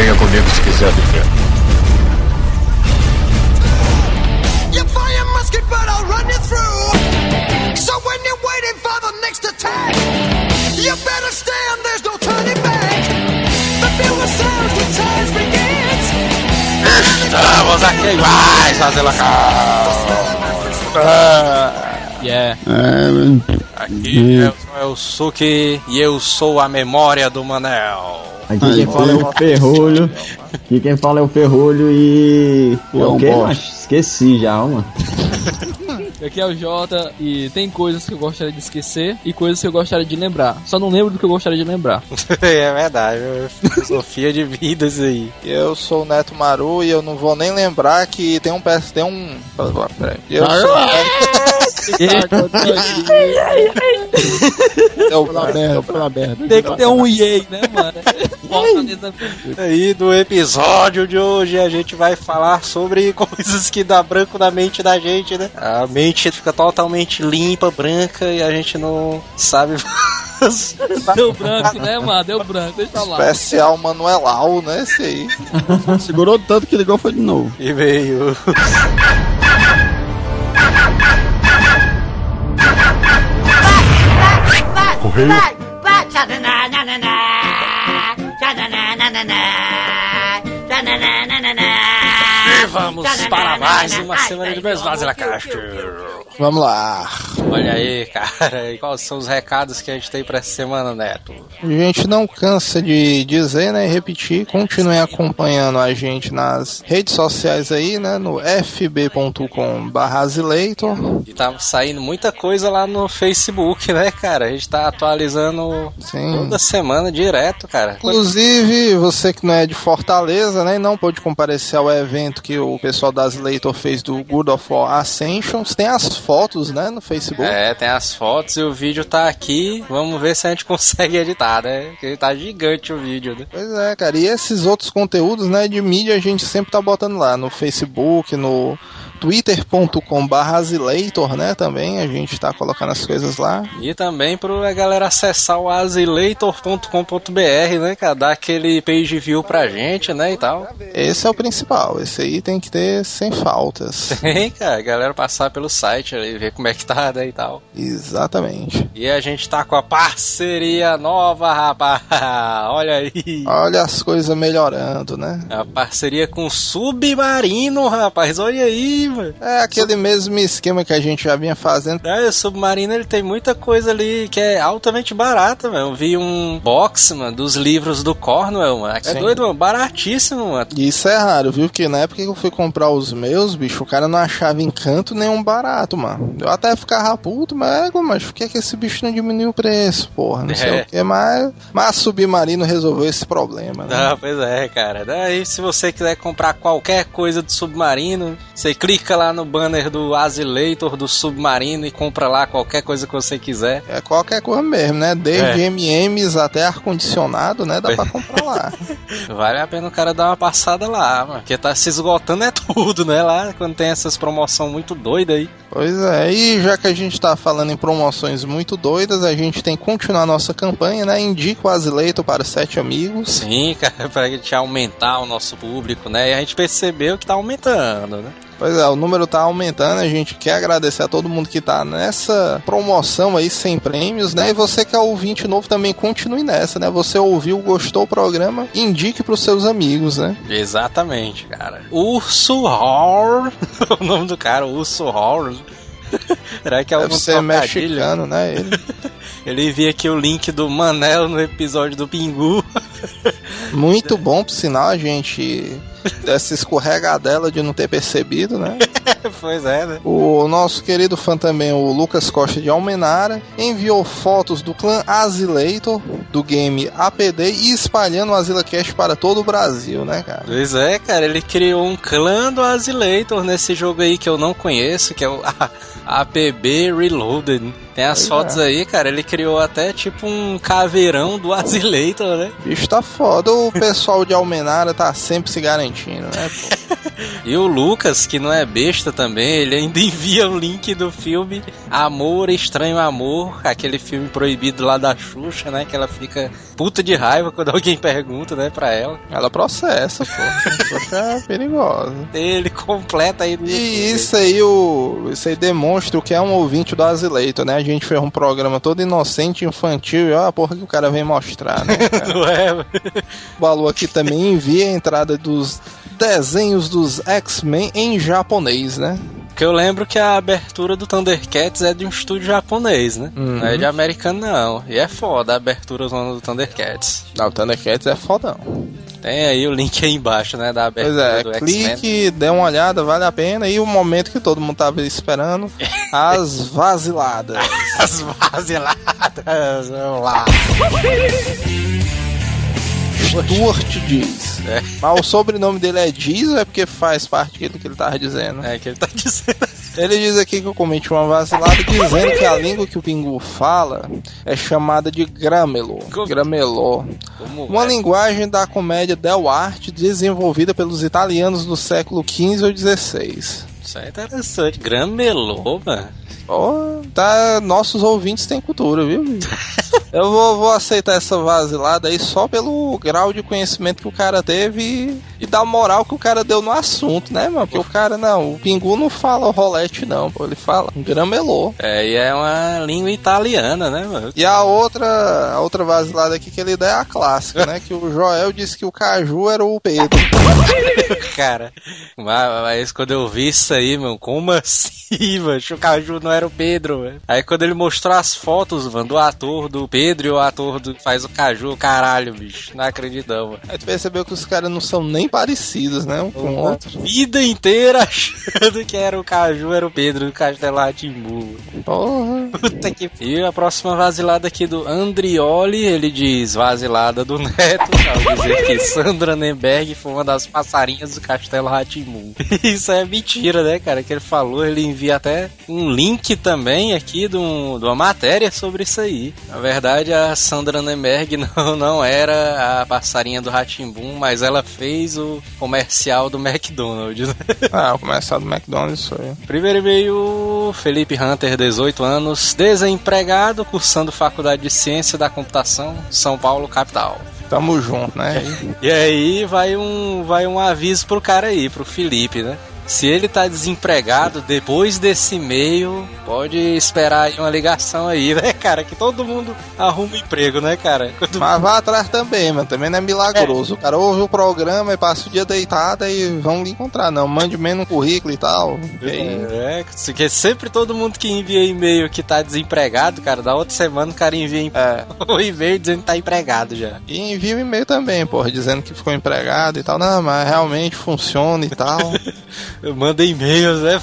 Venha comigo se quiser viver. You fire musket, but I'll run you through. So when you're waiting for the next attack, you better stand, there's no turning back. The sounds, begins. Estamos aqui mais fazendo a Yeah. Aqui é, é o Suki e eu sou a memória do Manel. Aqui quem fala é o Ferrolho. Aqui quem fala é o Ferrolho e. É o quê, macho? Esqueci já, mano. Aqui é o Jota e tem coisas que eu gostaria de esquecer e coisas que eu gostaria de lembrar. Só não lembro do que eu gostaria de lembrar. é verdade, filosofia de vida isso aí. Eu sou o Neto Maru e eu não vou nem lembrar que tem um PS, tem um. Peraí. Eu sou o Deu pela merda, pela merda. Tem que ter um EA, né, mano? Nessa Aí no episódio de hoje a gente vai falar sobre coisas que dá branco na mente da gente, né? A mente fica totalmente limpa, branca e a gente não sabe. Deu branco, né, mano? Deu branco, deixa lá. Especial Manuelau, né? Esse aí. Segurou tanto que ligou foi de novo. E veio. Correio. E vamos para mais uma semana de Besvaz na Caixa. Vamos lá. Olha aí, cara. E quais são os recados que a gente tem pra essa semana, Neto? A gente não cansa de dizer, né, e repetir, continuem acompanhando a gente nas redes sociais aí, né, no fb.com Azileitor. E tá saindo muita coisa lá no Facebook, né, cara? A gente tá atualizando Sim. toda semana direto, cara. Inclusive, você que não é de Fortaleza, né, e não pôde comparecer ao evento que o pessoal da Azileitor fez do Good of War Ascensions, tem as fotos, né, no Facebook. É, tem as fotos e o vídeo tá aqui. Vamos ver se a gente consegue editar, né? Porque tá gigante o vídeo, né? Pois é, cara. E esses outros conteúdos, né, de mídia a gente sempre tá botando lá no Facebook, no twitter.com Azileitor, né, também a gente tá colocando as coisas lá. E também pra galera acessar o azileitor.com.br, né, cara? Dar aquele page view pra gente, né, e tal. Esse é o principal, esse aí tem que ter sem faltas. Tem, cara. A galera passar pelo site ali, ver como é que tá, né, e tal. Exatamente. E a gente tá com a parceria nova, rapaz. Olha aí. Olha as coisas melhorando, né? A parceria com Submarino, rapaz. Olha aí, mano. É aquele mesmo esquema que a gente já vinha fazendo. É, o Submarino ele tem muita coisa ali que é altamente barata, mano. Eu vi um box, mano, dos livros do Cornwell, mano. É Sim. doido, mano. Baratíssimo, mano. Isso é raro, viu? Porque na época que eu fui comprar os meus, bicho, o cara não achava encanto nenhum barato, mano. Eu até ficava puto, mas, é, mas por que, que esse bicho não diminuiu o preço, porra? Não sei É. o que, mas, mas Submarino resolveu esse problema, né? Ah, pois é, cara. Daí, se você quiser comprar qualquer coisa do Submarino, você clica lá no banner do Azileitor do Submarino e compra lá qualquer coisa que você quiser. É qualquer coisa mesmo, né? Desde É. MMs até ar-condicionado, né? Dá pra comprar lá. Vale a pena o cara dar uma passada lá, mano. Porque tá se esgotando é tudo, né? Lá, quando tem essas promoções muito doidas aí. Pois é, e já que a gente tá falando em promoções muito doidas, a gente tem que continuar a nossa campanha, né? Indica o Azileito para sete amigos. Sim, cara, pra gente aumentar o nosso público, né? E a gente percebeu que tá aumentando, né? Pois é, o número tá aumentando, a gente quer agradecer a todo mundo que tá nessa promoção aí sem prêmios, né? E você que é ouvinte novo também continue nessa, né? Você ouviu, gostou do programa, indique pros seus amigos, né? Exatamente, cara. Urso Hor. o nome do cara, Urso Hor. Será que é algum ser mexicano, né? Ele. Ele aqui o link do Manel no episódio do Pingu. Muito bom, por sinal, a gente dessa escorregadela de não ter percebido, né? pois é, né? O nosso querido fã também, o Lucas Costa de Almenara, enviou fotos do clã Azileitor, do game APD, e espalhando o AzilaCast para todo o Brasil, né, cara? Pois é, cara, ele criou um clã do Azileitor nesse jogo aí que eu não conheço, que é o APB Reloaded. Tem as Pois fotos é. aí, cara, ele criou até tipo um caveirão do Azileitor, né? Bicho tá foda, o pessoal de Almenara tá sempre se garantindo. né? E o Lucas, que não é besta também, ele ainda envia o link do filme Amor, Estranho Amor, aquele filme proibido lá da Xuxa, né? Que ela fica puta de raiva quando alguém pergunta, né, pra ela. Ela processa, pô. Xuxa é perigosa. Ele completa aí. E isso aí, o, isso aí demonstra o que é um ouvinte do Azileito, né? A gente fez um programa todo inocente, infantil, e olha a porra que o cara vem mostrar, né? Não é? O Balu aqui também envia a entrada dos desenhos dos X-Men em japonês, né? Porque eu lembro que a abertura do Thundercats é de um estúdio japonês, né? Não é de americano, não. E é foda a abertura zona do Thundercats. Não, o Thundercats é fodão. Tem aí o link aí embaixo, né? Da Pois abertura é, do X-Men. clique, dê uma olhada, vale a pena. E o momento que todo mundo tava esperando, as vaziladas. As vaziladas, vamos lá. Stuart diz. É. Mas o sobrenome dele é Diz ou é porque faz parte do que ele tava dizendo? É que ele tá dizendo. Ele diz aqui que eu cometi uma vacilada dizendo que a língua que o Pingu fala é chamada de Gramelo. Gramelô. Uma é? linguagem da comédia del arte desenvolvida pelos italianos do século XV ou XVI. Isso é interessante. Gramelô, mano. Oh, tá, nossos ouvintes têm cultura, viu? Eu vou, vou aceitar essa vacilada aí só pelo grau de conhecimento que o cara teve e, e da moral que o cara deu no assunto, né, mano? Porque o cara, não, o Pingu não fala rolete, não, pô, ele fala gramelô. É, e é uma língua italiana, né, mano? E a outra, a outra vacilada aqui que ele dá é a clássica, né? Que o Joel disse que o Caju era o Pedro. Cara, mas, mas quando eu vi isso aí, meu, como assim, mano? O Caju não era o Pedro, velho. Aí quando ele mostrou as fotos, mano, do ator do Pedro e o ator do que faz o Caju, caralho, bicho, não acredito não, mano. Aí tu percebeu que os caras não são nem parecidos, né? Um com o outro. Vida inteira achando que era o Caju, era o Pedro do Castelo Ratimbu. Porra. Puta que... E a próxima vasilada aqui do Andrioli, ele diz vasilada do Neto, ao dizer que Sandra Nemberg foi uma das passarinhas do Castelo Ratimbu. Isso é mentira, né, cara? Que ele falou, ele envia até um link também aqui de, um- de uma matéria sobre isso aí. Na verdade, a Sandra Nemberg não, não era a passarinha do Ratimbum, mas ela fez o comercial do McDonald's. né? Ah, o comercial do McDonald's foi. Primeiro e-mail, Felipe Hunter, 18 anos, desempregado, cursando Faculdade de Ciência da Computação, São Paulo, capital. Tamo junto, né? E aí vai um, vai um aviso pro cara aí, pro Felipe, né? Se ele tá desempregado, depois desse e-mail, pode esperar aí uma ligação aí, né, cara? Que todo mundo arruma emprego, né, cara? Quando- Mas vá atrás também, mano. Também não é milagroso. O cara ouve o programa e passa o dia deitado e vão lhe encontrar. Não, mande menos um currículo e tal. E aí, É, porque sempre todo mundo que envia e-mail que tá desempregado, cara, da outra semana o cara envia É. o e-mail dizendo que tá empregado já. E envia um e-mail também, porra, dizendo que ficou empregado e tal. Não, mas realmente funciona e tal. Manda e-mails, né?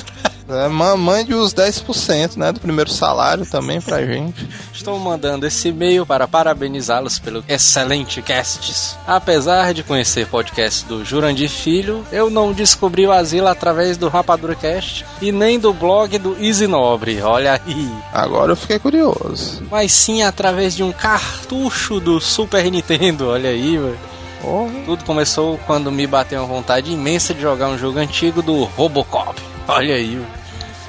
É, ma- mande os 10%, né, do primeiro salário também pra gente. Estou mandando esse e-mail para parabenizá-los pelo excelente casts. Apesar de conhecer podcast do Jurandir Filho, eu não descobri o Asilo através do Rapadura Cast e nem do blog do Easy Nobre, olha aí. Agora eu fiquei curioso. Mas sim através de um cartucho do Super Nintendo, olha aí, velho. Tudo começou quando me bateu uma vontade imensa de jogar um jogo antigo do Robocop. Olha aí.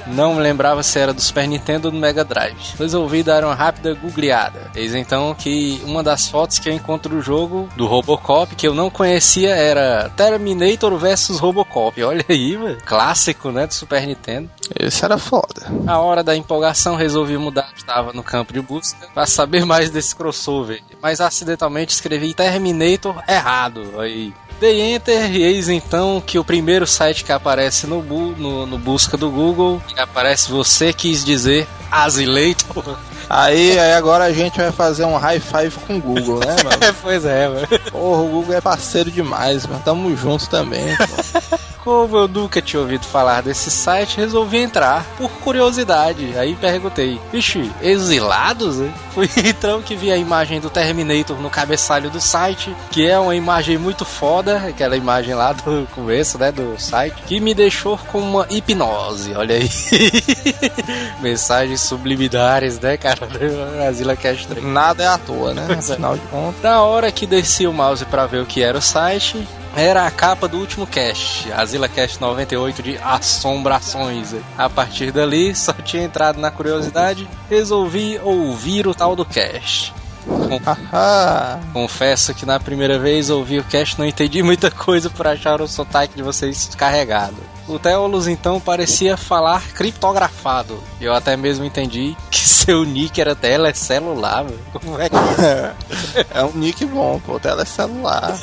Não me lembrava se era do Super Nintendo ou do Mega Drive. Resolvi dar uma rápida googleada. Eis então que uma das fotos que eu encontro do jogo do Robocop que eu não conhecia era Terminator vs Robocop. Olha aí, velho. Clássico, né, do Super Nintendo. Esse era foda. Na hora da empolgação resolvi mudar, estava no campo de busca para saber mais desse crossover, mas acidentalmente escrevi Terminator errado. Aí dei enter e eis então que o primeiro site que aparece no, no, no busca do Google aparece você quis dizer Asileitor. Aí, aí agora a gente vai fazer um high five com o Google, né, mano? pois é, mano. Porra, o Google é parceiro demais, mano. Tamo juntos também. Como eu nunca tinha ouvido falar desse site, resolvi entrar por curiosidade. Aí perguntei, vixe, exilados? Né? Foi então que vi a imagem do Terminator no cabeçalho do site, que é uma imagem muito foda, aquela imagem lá do começo, né, do site, que me deixou com uma hipnose, olha aí. Mensagens subliminares, né, cara? Asila Cast 3. Nada é à toa, né? Afinal de contas. Na hora que desci o mouse para ver o que era o site, era a capa do último cast, Azila Cast 98 de Assombrações. A partir dali, só tinha entrado na curiosidade, resolvi ouvir o tal do cast. Confesso que na primeira vez ouvi o cast não entendi muita coisa por achar o sotaque de vocês carregado. O Teolus então parecia falar criptografado. Eu até mesmo entendi que seu nick era telecelular. Como é que é um nick bom, pô, telecelular.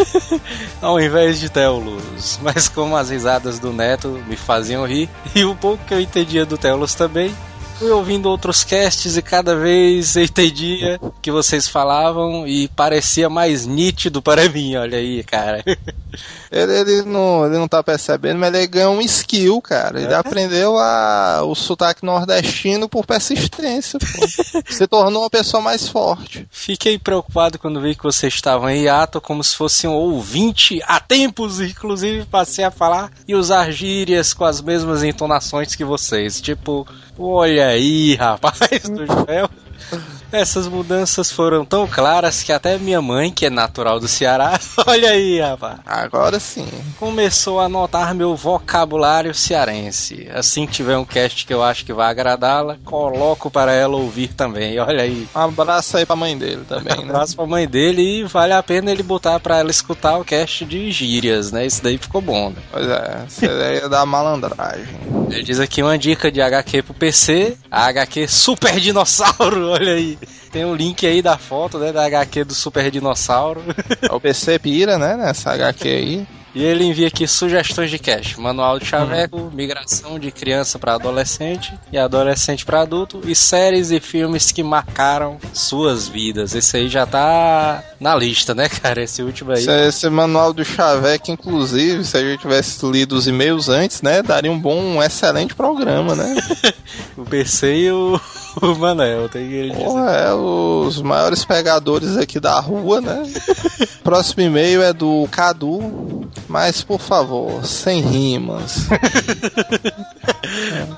Ao invés de Teolus. Mas como as risadas do Neto me faziam rir, e o pouco que eu entendia do Teolus também, fui ouvindo outros casts e cada vez entendia que vocês falavam e parecia mais nítido para mim, olha aí, cara. Ele, ele, não, ele não tá percebendo, mas ele ganhou um skill, cara. Ele é? aprendeu a, o sotaque nordestino por persistência. Pô. Se tornou uma pessoa mais forte. Fiquei preocupado quando vi que vocês estavam em hiato, como se fosse um ouvinte há tempos, inclusive passei a falar e usar gírias com as mesmas entonações que vocês. Tipo, olha aí, rapaz do céu. Essas mudanças foram tão claras que até minha mãe, que é natural do Ceará, olha aí, rapaz. Agora sim. Começou a notar meu vocabulário cearense. Assim que tiver um cast que eu acho que vai agradá-la, coloco para ela ouvir também. Olha aí. Um abraço aí pra mãe dele também, né? Um abraço pra mãe dele e vale a pena ele botar para ela escutar o cast de gírias, né? Isso daí ficou bom. Né? Pois é, você ia dar malandragem. Ele diz aqui uma dica de HQ pro PC, a HQ Super Dinossauro, olha aí. Tem um link aí da foto, né, da HQ do Super Dinossauro. O PC pira, né, nessa HQ aí. E ele envia aqui sugestões de cache: manual de chaveco, uhum. migração de criança para adolescente e adolescente para adulto e séries e filmes que marcaram suas vidas. Esse aí já tá na lista, né, cara? Esse último aí. Esse, esse manual do chaveco, inclusive, se a gente tivesse lido os e-mails antes, né, daria um bom, um excelente programa, né? o PC e o o Manel, tem ele Porra, é os maiores pegadores aqui da rua, né? Próximo e-mail é do Cadu, mas por favor, sem rimas.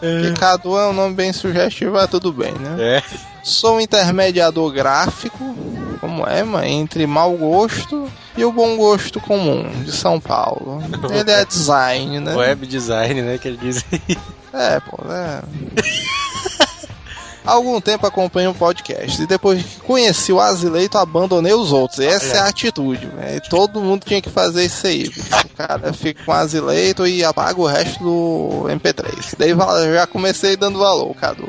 é. É um nome bem sugestivo, é tudo bem, né? É. Sou um intermediador gráfico, como é, mãe, entre mau gosto e o bom gosto comum de São Paulo. Ele é design, né? Web design, né? Que ele diz. É, pô, é. Há algum tempo acompanho o podcast e depois que conheci o Azileito, abandonei os outros. Essa é a atitude, né? Todo mundo tinha que fazer isso aí. O cara fica com o Azileito e apaga o resto do MP3. Daí já comecei dando valor, Cadu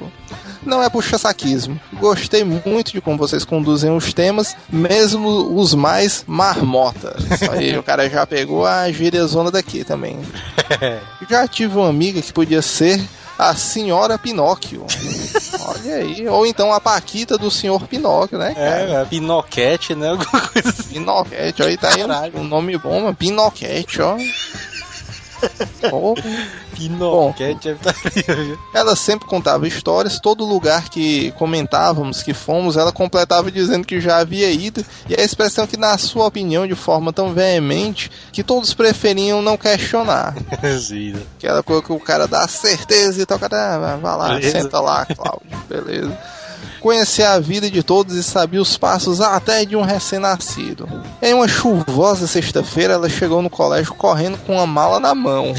não é puxa-saquismo. Gostei muito de como vocês conduzem os temas, mesmo os mais marmotas. Aí o cara já pegou a gíria zona daqui também. Já tive uma amiga que podia ser a senhora Pinóquio. Olha aí. Ou então a Paquita do senhor Pinóquio, né? Cara? É, Pinoquete, né? Alguma coisa assim. Pinoquete, aí tá aí um, um nome bom, mano. Pinoquete, ó. Oh. Pinoquete Ela sempre contava histórias, todo lugar que comentávamos que fomos, ela completava dizendo que já havia ido, e a expressão que, na sua opinião, de forma tão veemente, que todos preferiam não questionar. Aquela coisa que o cara dá certeza e tal, cara, ah, vai lá, Beleza. senta lá, Cláudio, beleza conhecia a vida de todos e sabia os passos até de um recém-nascido. Em uma chuvosa sexta-feira, ela chegou no colégio correndo com uma mala na mão.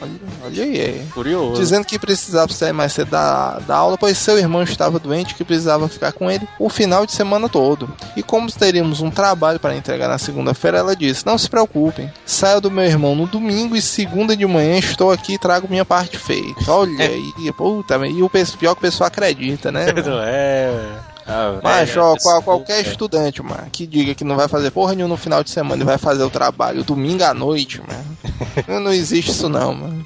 olha, olha aí, é. Curioso. Dizendo que precisava sair mais cedo da, da aula, pois seu irmão estava doente e que precisava ficar com ele o final de semana todo. E como teríamos um trabalho para entregar na segunda-feira, ela disse: Não se preocupem, saio do meu irmão no domingo e segunda de manhã estou aqui e trago minha parte feita. Olha aí, puta, e o pior que o pessoal acredita, né? Não é. Ah, Mas, ó, qual, qualquer estudante, mano, que diga que não vai fazer porra nenhuma no final de semana e vai fazer o trabalho domingo à noite, mano. não existe isso não, mano.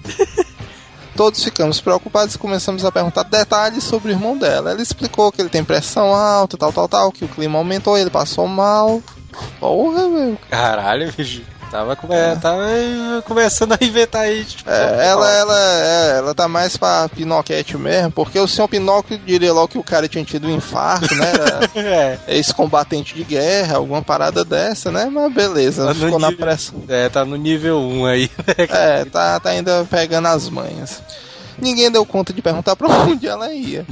Todos ficamos preocupados e começamos a perguntar detalhes sobre o irmão dela. Ela explicou que ele tem pressão alta, tal, tal, tal, que o clima aumentou, ele passou mal. Porra, velho. Caralho, bicho. Tava, come... tava começando a inventar aí. Tipo, É, ela, ela, é, ela tá mais pra Pinoquete mesmo, porque o senhor Pinóquio diria logo que o cara tinha tido um infarto, né? Era É. ex-combatente de guerra, alguma parada dessa, né? Mas beleza, Tá ficou na nível- pressão. É, tá no nível 1 aí. né, É, tá, tá ainda pegando as manhas. Ninguém deu conta de perguntar pra onde ela ia.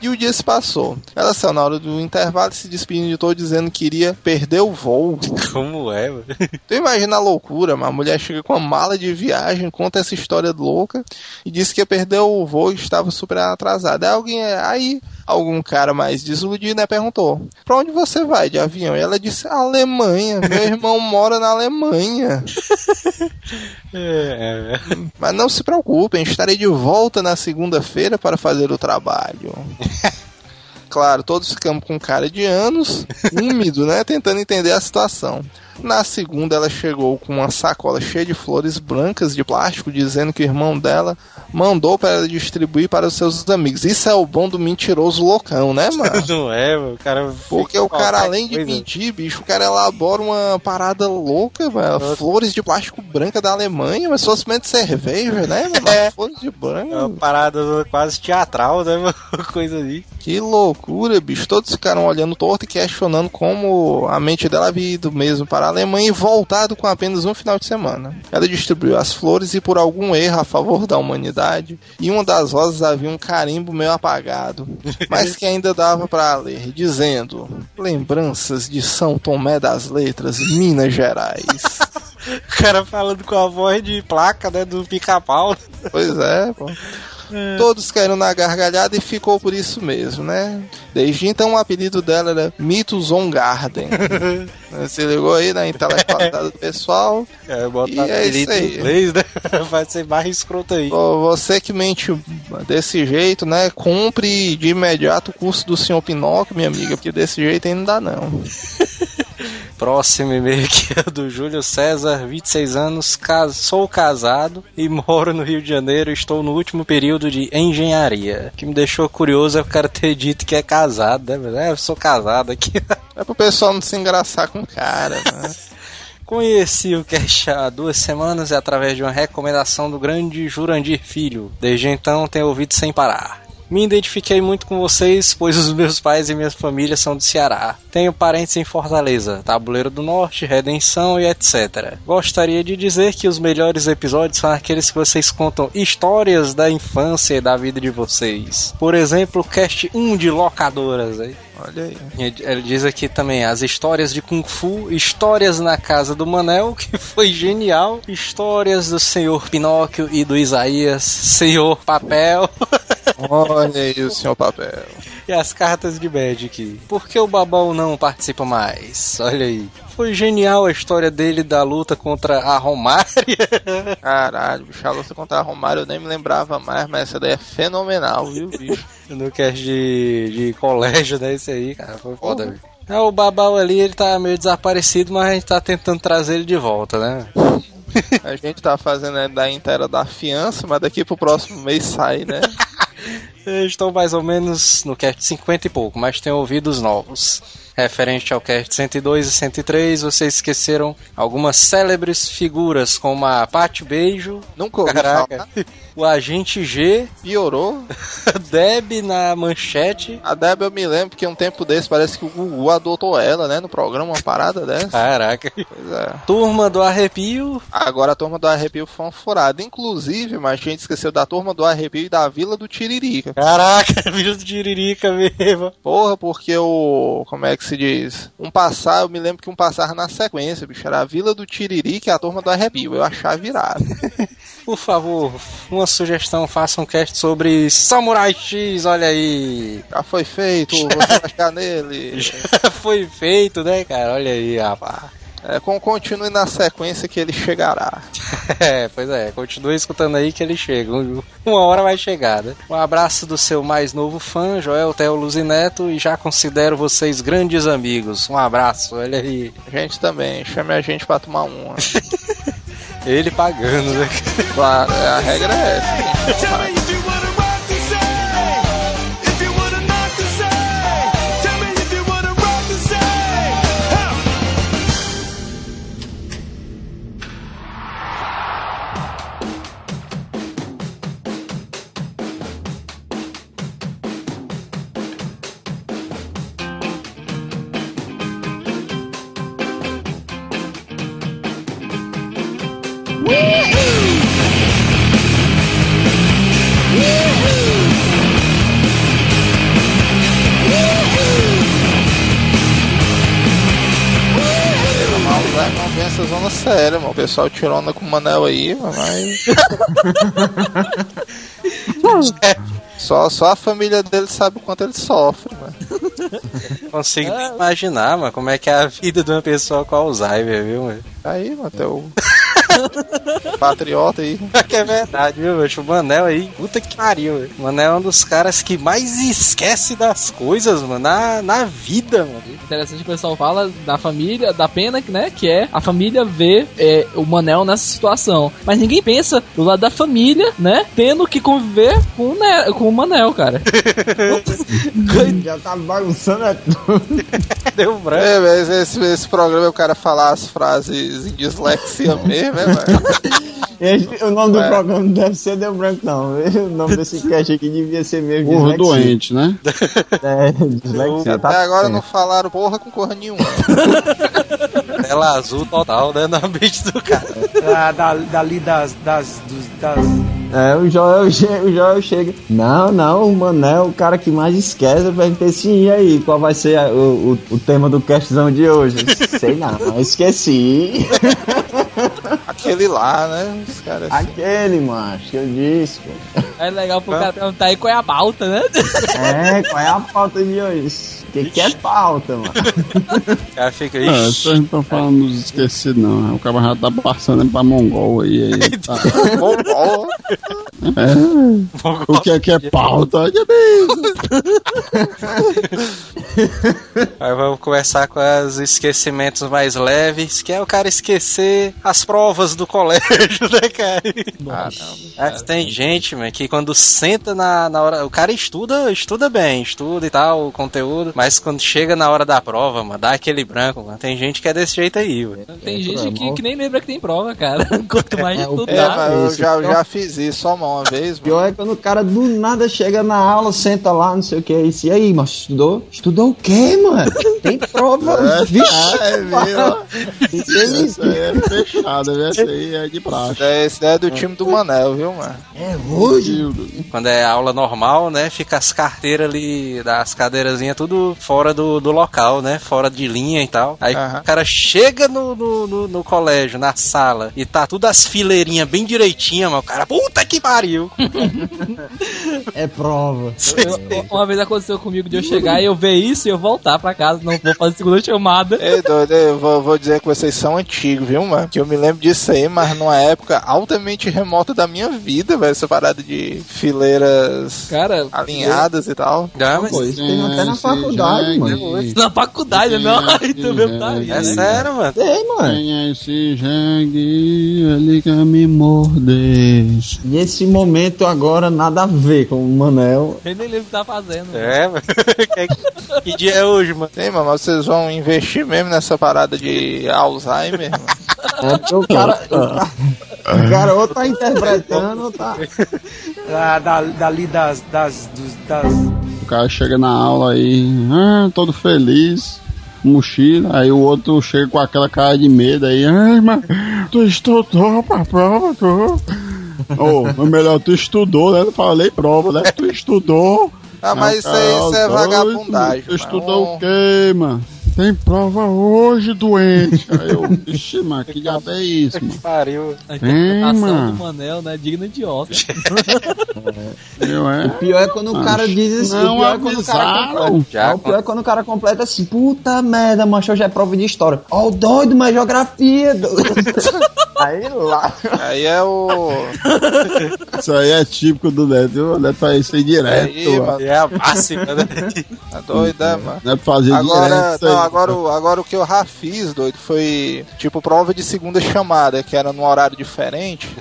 E o dia se passou. Ela saiu na hora do intervalo e se despedindo de todo dizendo que iria perder o voo. Como é, mano? Tu imagina a loucura, mas a mulher chega com uma mala de viagem, conta essa história louca e disse que ia perder o voo e estava super atrasada. Aí alguém, aí algum cara mais desiludido, né, perguntou: "Pra onde você vai de avião?" E ela disse: "Alemanha. Meu irmão mora na Alemanha." É, é. Mas não se preocupem, estarei de volta na segunda-feira para fazer o trabalho. Claro, todos ficamos com cara de anos, úmido, né? Tentando entender a situação. Na segunda, ela chegou com uma sacola cheia de flores brancas de plástico, dizendo que o irmão dela mandou para ela distribuir para os seus amigos. Isso é o bom do mentiroso loucão, né, mano? Não é, mano. O cara. Porque o cara, além de coisa. mentir, bicho, o cara elabora uma parada louca, mano. Flores de plástico branca da Alemanha, mas fosse menos cerveja, né, mano? É. Flores de branco. É uma parada quase teatral, né, mano? Coisa ali. Que loucura, bicho. Todos ficaram olhando torto e questionando como a mente dela havia ido mesmo para Alemanha e voltado com apenas um final de semana. Ela distribuiu as flores e, por algum erro a favor da humanidade, em uma das rosas havia um carimbo meio apagado, mas que ainda dava para ler, dizendo: Lembranças de São Tomé das Letras, Minas Gerais. O cara falando com a voz de placa, né? Do pica-pau. Pois é, pô. Todos caíram na gargalhada e ficou por isso mesmo, né? Desde então o apelido dela era Mitos on Garden. Você ligou aí na intelectualidade do pessoal? É, botar E é isso aí. inglês, né? Vai ser mais escroto aí. Você que mente desse jeito, né? Compre de imediato o curso do senhor Pinóquio, minha amiga, porque desse jeito aí não dá não. Próximo e-mail aqui é do Júlio César, 26 anos, cas- sou casado e moro no Rio de Janeiro. Estou no último período de engenharia. O que me deixou curioso é o cara ter dito que é casado, né? É, eu sou casado aqui. É pro pessoal não se engraçar com o cara, né? Conheci o Cash há duas semanas e através de uma recomendação do grande Jurandir Filho. Desde então tenho ouvido sem parar. Me identifiquei muito com vocês, pois os meus pais e minha família são do Ceará. Tenho parentes em Fortaleza, Tabuleiro do Norte, Redenção e etc. Gostaria de dizer que os melhores episódios são aqueles que vocês contam histórias da infância e da vida de vocês. Por exemplo, o Cast 1 de locadoras aí. Olha aí. Ele diz aqui também as histórias de Kung Fu, histórias na casa do Manel, que foi genial, histórias do senhor Pinóquio e do Isaías, senhor Papel Olha aí o senhor papel. E as cartas de Magic. Por que o Babão não participa mais? Olha aí. Foi genial a história dele da luta contra a Romária. Caralho, bicho, a luta contra a Romário eu nem me lembrava mais, mas essa daí é fenomenal, viu, bicho? no cast de, de colégio, né? Esse aí, cara, foi foda. viu? É, o Babau ali, ele tá meio desaparecido, mas a gente tá tentando trazer ele de volta, né? A gente tá fazendo a da inteira da fiança, mas daqui pro próximo mês sai, né? Eles estão mais ou menos no cast 50 e pouco, mas tem ouvidos novos. Referente ao cast 102 e 103, vocês esqueceram algumas célebres figuras, como a Pate Beijo, Nunca ouvi Caraca. falar. o Agente G, Piorou. Deb na manchete. A Deb eu me lembro que um tempo desse parece que o Gugu adotou ela, né? No programa, uma parada dessa. Caraca. Pois é. Turma do Arrepio. Agora a turma do arrepio foi uma furada. Inclusive, mas a gente esqueceu da turma do arrepio e da Vila do Tiririca. Caraca, vírus do Tiririca mesmo. Porra, porque o. Como é que se diz? Um passar, eu me lembro que um passar na sequência, bicho. Era a Vila do Tiririca e a turma do arrepio. Eu achava virado. Por favor, uma sugestão, faça um cast sobre Samurai X, olha aí. Já foi feito, você vai chegar nele. Já foi feito, né, cara? Olha aí, rapaz. É, com, continue na sequência que ele chegará. É, pois é, continue escutando aí que ele chega. Um- Uma hora vai chegar, né? Um abraço do seu mais novo fã, Joel Theo Luzineto, e já considero vocês grandes amigos. Um abraço, olha aí. A gente também, chame a gente pra tomar uma. Ele pagando, né? Claro, a regra é essa. Pessoal tirou onda com o Manel aí, mas. Só, só a família dele sabe o quanto ele sofre, mano. Consigo nem imaginar, mano, como é que é a vida de uma pessoa com Alzheimer, viu, mano? Aí, mano, até o. Patriota aí. Que é verdade, viu, meu? O Manel aí, puta que pariu, velho. O Manel é um dos caras que mais esquece das coisas, mano, na, na vida, mano. Interessante que o pessoal fala da família, da pena, né? Que é a família ver é, o Manel nessa situação. Mas ninguém pensa do lado da família, né? Tendo que conviver com o, ne com o Manel, cara. Já tá bagunçando é tudo. Deu branco. É, mas esse, esse programa é o cara falar as frases em dislexia mesmo, né, mano? Esse- o nome do É. programa não deve ser Deu Branco, não. O nome desse cast aqui devia ser mesmo Porra dislexia. doente, né? É, dislexia. Até Tá agora não falaram porra com porra nenhuma. Tela azul total, né, na mente do cara. Ah, da, dali das, das, dos, das. É, o Joel, o Joel chega. Não, não, o Manel é o cara que mais esquece. Eu perguntei assim, e aí, qual vai ser a- o, o, o tema do castzão de hoje? Sei não, esqueci. Aquele lá, né? Os caras assim. Aquele, macho, que eu disse, pô. É legal pro cara perguntar aí qual é a pauta, né? É, qual é a pauta de hoje? O que, que é pauta, mano? O cara fica, É, vocês ixi, não estão falando dos esquecidos, não. O cara já tá passando pra Mongol aí. aí tá. Bom. É. O que é que é pauta? Que beleza. Aí vamos começar com os esquecimentos mais leves, que é o cara esquecer as provas do colégio, né, cara? Mas tem gente, mano, que quando senta na, na hora. O cara estuda, estuda bem, estuda e tal, o conteúdo, mas quando chega na hora da prova, mano, dá aquele branco, mano. Tem gente que é desse jeito aí, velho. Tem gente que, que nem lembra que tem prova, cara. Quanto mais É, o É, mas eu isso. já, eu já fiz isso só uma vez, mano. Pior é quando o cara do nada chega na aula, senta lá, não sei o que. Isso. E aí, mas estudou? Estudou o quê, mano? Tem prova. Vixe, É, viu? ele- Essa aí é fechada, viu? Essa aí é de praxe. É, Esse daí é do time do Manel, viu, mano? é hoje. Quando é aula normal, né? Fica as carteiras ali, das cadeirazinhas, tudo fora do, do local, né? Fora de linha e tal. Aí Aham. o cara chega no, no, no, no colégio, na sala, e tá tudo as fileirinhas bem direitinhas, mas o cara, puta que pariu! É prova. Eu- uma vez aconteceu comigo de eu chegar e eu ver isso e eu voltar pra casa, não vou fazer segunda chamada. Ei, doido, eu vou, vou dizer que vocês são antigos, viu, mano? Que eu me lembro disso aí, mas numa época altamente remota da minha vida, velho. Essa parada de fileiras Cara, alinhadas e tal. Não, mas Pô, isso até na faculdade, mano. na faculdade, não, aí tu mesmo tá aí, é né? sério, mano. Tem, mano. Quem é esse jegue? Ele quer me morder. E esse momento agora nada a ver com o Manel. Eu nem lembro o que tá fazendo. É, mano. que, que dia é hoje, mano? Tem, mano, mas vocês vão investir mesmo nessa parada de Alzheimer, mano? É o cara. O tá interpretando ou tá. Ah, da, dali das. das, dos, das. O cara chega na aula aí, ah, todo feliz, mochila, aí o outro chega com aquela cara de medo aí, ai, mas tu estudou pra prova, tu? Ou, melhor, tu estudou, né? Não falei prova, né? Tu estudou. Ah, mas isso aí isso é vagabundagem. Tu estudou mano. o quê, mano? Tem prova hoje, doente. Aí eu, ixi, mano, que diabo é isso, mano? Pariu. A interpretação mano. do Manel, né? Digna de Oscar. Eu, é? O pior é quando o cara diz assim. Não o pior é quando o cara completa. Já Ah, o pior é quando o cara completa assim, puta merda, macho, hoje é prova de história. Ó, o doido, mas geografia. doido. Aí lá. Aí é o. Isso aí é típico do Neto, viu? O Neto faz isso aí direto, Aí, mano. É a máxima, né? tá doido, é, mano? Neto fazia Agora, direto. isso aí. não, agora, o- agora o que eu já fiz, doido, foi tipo prova de segunda chamada, que era num horário diferente.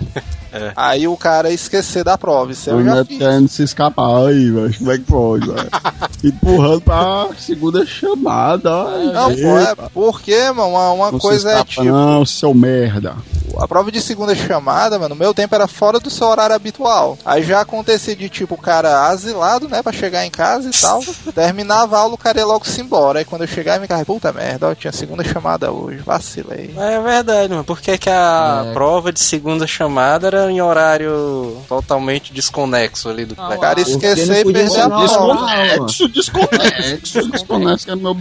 É. Aí o cara ia esquecer da prova. Isso O eu já fiz. querendo se escapar aí, velho. Como é que pode, velho? Empurrando pra segunda chamada. ó. Não, pô, é porque, mano, uma, uma Não se coisa é tipo. Não, seu merda. A prova de segunda chamada, mano, no meu tempo era fora do seu horário habitual. Aí já acontecia de tipo, o cara asilado, né, pra chegar em casa e tal. Terminava a aula, o cara ia logo se embora. Aí quando eu chegava, me ficava, puta merda, ó, tinha segunda chamada hoje, vacilei. É verdade, mano. Por que, que a É. prova de segunda chamada era em horário totalmente desconexo ali do Não, cara Porque esqueceu não e ser a prova. Desconexo, desconexo, desconexo que é meu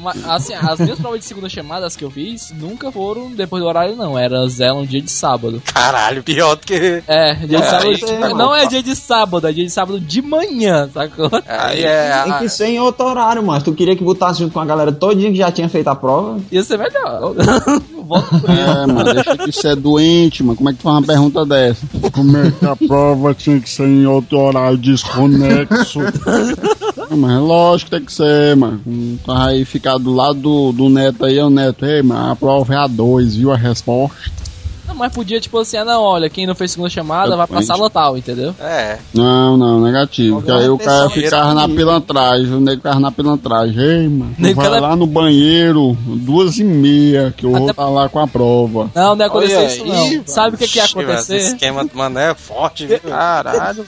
mas, assim, as minhas provas de segunda chamadas que eu fiz nunca foram depois do horário, não. Era zero um dia de sábado. Caralho, pior do que. É, dia de É, sábado. aí tá não é dia de sábado, é dia de sábado de manhã, sacou? Aí é. Tem que ser em outro horário, mas tu queria que botasse junto com a galera todinha que já tinha feito a prova? Ia ser melhor. É, mano, deixa de ser doente, mano. Como é que tu faz uma pergunta dessa? Como é que a prova tinha que ser em outro horário desconexo? Não, mas é lógico que tem que ser, mano. Um carro aí ficar do lado do, do neto aí, é o neto. Ei, mano, a prova é a 2, viu a resposta? Não, mas podia, tipo assim, ah, não, olha, quem não fez segunda chamada vai pra sala tal, entendeu? É. Não, não, negativo. Que aí o cara ficava na pilantragem, o nego ficava na pilantragem. Ei, mano, vai cada- lá no banheiro, duas e meia, que eu vou Até- estar lá com a prova. Não, não ia acontecer Olha isso, aí, não. mano. Sabe o que, que ia mano, Esse acontecer? esquema do mané é forte, viu? Caralho.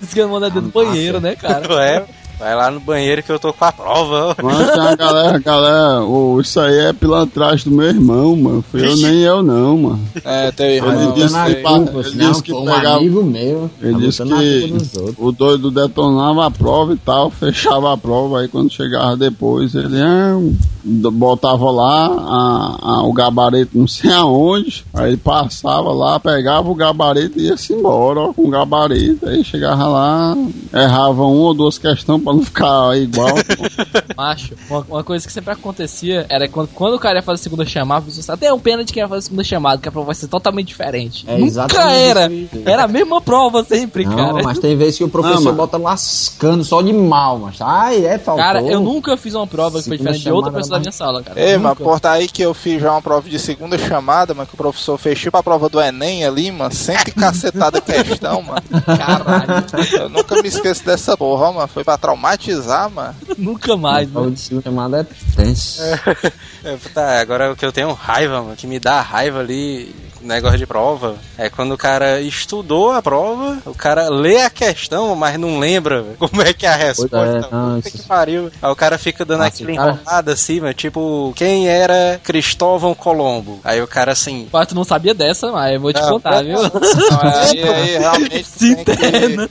Diz que ia mandar dentro do banheiro, né, cara? É, vai lá no banheiro que eu tô com a prova. Mas galera, galera, ô, isso aí é pilantragem do meu irmão, mano. Foi eu nem eu não, mano. É, teu Ele irmão. disse Botando a que- culpa, ele disse que um pegava- amigo meu. Ele tá disse que o doido detonava a prova e tal, fechava a prova, aí quando chegava depois ele ah, botava lá a- a- o gabarito não sei aonde, aí ele passava lá, pegava o gabarito e ia-se embora ó, com o gabarito, aí chegava lá, errava uma ou duas questões pra não ficar igual. Macho, uma, uma coisa que sempre acontecia era quando, quando o cara ia fazer a segunda chamada, a pessoa até um pena de quem ia fazer a segunda chamada, que a prova vai ser totalmente diferente. É Nunca exatamente era. Era a mesma prova sempre, Não, cara. mas tem vezes que o professor Não, bota lascando só de mal, mas ai, é, faltou. Cara, eu nunca fiz uma prova que foi Segunda diferente de outra pessoa da minha sala, cara. Ei, mas Nunca. por tá aí que eu fiz já uma prova de segunda chamada, mas que o professor fez tipo a prova do Enem ali, mano, sempre cacetada questão, mano. Caralho, Eu nunca me esqueço dessa porra, mano. Foi pra traumatizar, mano. nunca mais, mano. de segunda chamada é tenso. É, tá, agora o que eu tenho raiva, mano, que me dá raiva ali, negócio de prova, é quando o cara estudou a prova, o cara lê a questão, mas não lembra como é que é a resposta. é, Puta que pariu. Aí o cara fica dando Nossa, aquela cara- enrolada assim, mano, tipo, quem era Cristóvão Colombo? Aí o cara assim. Mas tu não sabia dessa, mas eu vou te Não, contar, viu? Não, aí, aí realmente Se que.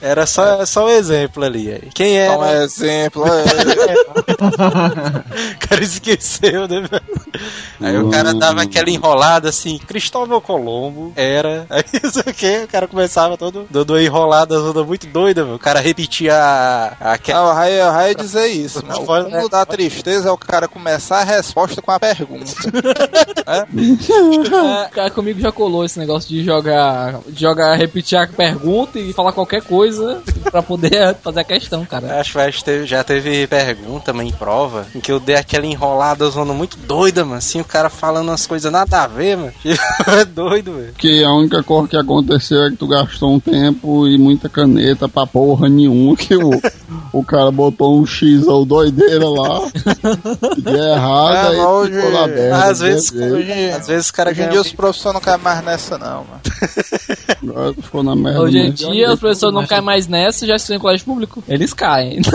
Era só, só um exemplo ali. aí. Quem dar um era? exemplo. é. O cara esqueceu, né? velho? Aí o cara dava aquela enrolada assim, Cristóvão Colombo era. Aí não sei o que, o cara começava todo dando uma enrolada toda muito doida, meu. O cara repetia a. a, a Não, o Raio, o Raio dizer isso, mano. O fundo da tristeza é o cara começar a resposta com a pergunta. É, cara, comigo já colou esse negócio de jogar, de jogar, repetir a pergunta e falar qualquer coisa pra poder fazer a questão, cara. Acho que já teve pergunta, mas em prova, em que eu dei aquela enrolada zona muito doida, mano. Assim, o cara falando umas coisas nada a ver, mano. É doido, velho. Que a única coisa que aconteceu é que tu gastou um tempo e muita caneta pra porra nenhuma, que o, o cara botou um X ou doideira lá, de errado, É, aí hoje- ficou na merda. Às vezes? Hoje, às vezes o cara hoje em dia os professores não caem mais nessa, não, mano. Agora tu ficou na merda. Hoje em dia os professores não caem mais nessa, já estudam em colégio público. Eles caem.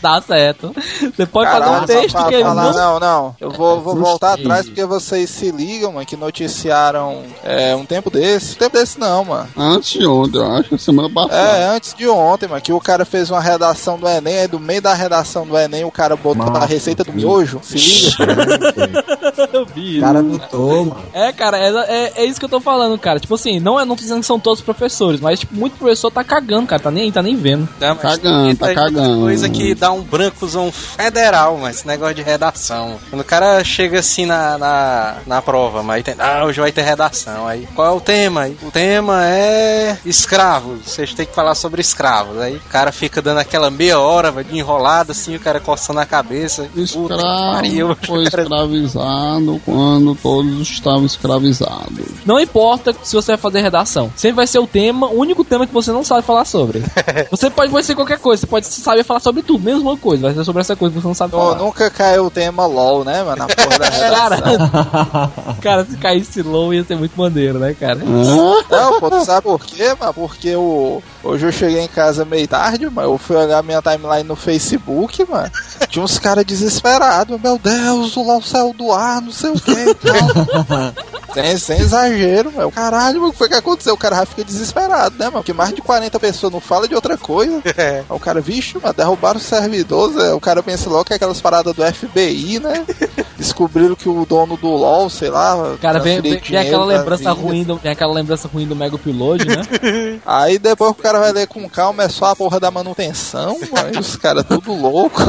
Tá certo. Você pode fazer um Caralho, texto que eles falar, não. não, não. Eu vou, vou voltar atrás porque vocês se ligam, mano, que noticiaram é, um tempo desse. Um tempo desse não, mano. Antes de ontem, eu acho, semana passada. É, antes de ontem, mano, que o cara fez uma redação do Enem, aí do meio da redação do Enem o cara botou Nossa, a receita do miojo. Se liga. Eu vi. O cara notou, mano. É, cara, é, é, é isso que eu tô falando, cara. Tipo assim, não, é, não tô dizendo que são todos professores, mas tipo, muito professor tá cagando, cara. Tá nem tá nem vendo. Não, mas Cagando, tem tá cagando. coisa que dá um brancozão federal, mas esse negócio de redação. Quando o cara chega assim na, na, na prova, mas tem, ah, hoje vai ter redação. Aí, qual é o tema? Aí, O tema é escravos. Vocês têm que falar sobre escravos. Aí o cara fica dando aquela meia hora de enrolada, assim, o cara coçando a cabeça. Puta que pariu, Escravo foi cara. escravizado quando todos estavam escravizados. Não importa se você vai fazer redação. Sempre vai ser o tema, o único tema que você não sabe falar sobre. Você pode, ser qualquer coisa, você pode saber falar sobre tudo, menos menos uma coisa, vai ser sobre essa coisa que você não sabe Pô, falar. nunca caiu o tema LOL, né, mano? Na porra da redação. Cara, cara, se caísse low ia ser muito maneiro, né, cara? Não, pô, tu sabe por quê, mano? Porque o... hoje eu cheguei em casa meio tarde, mano. Eu fui olhar minha timeline no Facebook, mano. Tinha uns caras desesperados. Meu Deus, o LOL saiu do ar, não sei o que e tal. sem, sem exagero, mano. Caralho, mano, o que foi que aconteceu? O cara já fica desesperado, né, mano? Porque mais de 40 pessoas não falam de outra coisa. Aí o cara, vixe, mano, derrubaram o servidor. Zé. O cara pensa logo que é aquelas paradas do FBI, né? Descobriram que o dono do LOL, sei lá. Cara, vem, vem, vem dinheiro aquela da lembrança vida. ruim do, vem aquela lembrança ruim do Mega Upload, né? Aí depois o cara vai ler com calma, é só a porra da manutenção, mano. Os caras tudo louco.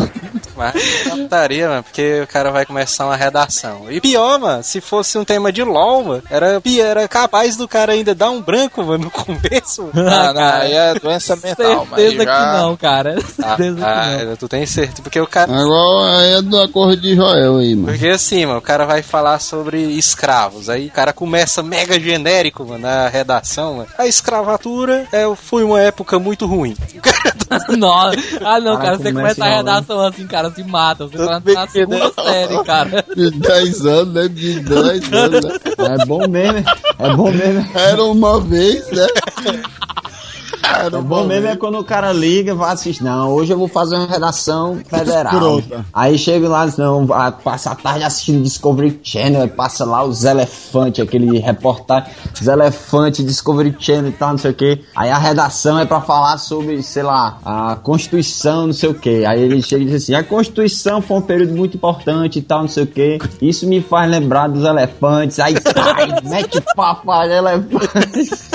Mas é putaria, mano, porque o cara vai começar uma redação. E pior, mano, se fosse um tema de LOL, mano, era, era capaz do cara ainda dar um branco, mano, no começo. Ah, não, aí é doença mental, mas Certeza já... que não, cara. Ah, Certeza que não. ah, tu tem certeza, porque o cara. Agora aí é da cor de Joel aí, mano. Porque assim, mano, o cara vai falar sobre escravos. Aí o cara começa mega genérico, mano, na redação, mano. A escravatura é, foi uma época muito ruim. Cara Não, ah não, Cara, cara, você começa começa a redação assim, cara, se mata. Você tá bem na segunda série, cara. De 10 anos, né? De 10 anos, né? É bom mesmo, é bom mesmo. Era uma vez, né? É uma bom mesmo é quando o cara liga e vai assistir. Não, hoje eu vou fazer uma redação federal. Aí chega lá, não, vai- passa a tarde assistindo Discovery Channel, aí passa lá os elefantes, aquele reportagem, os elefantes, Discovery Channel e tal, não sei o que. Aí a redação é pra falar sobre, sei lá, a Constituição, não sei o que. Aí ele chega e diz assim: a Constituição foi um período muito importante e tal, não sei o que. Isso me faz lembrar dos elefantes. Aí sai, mete papo aos elefantes.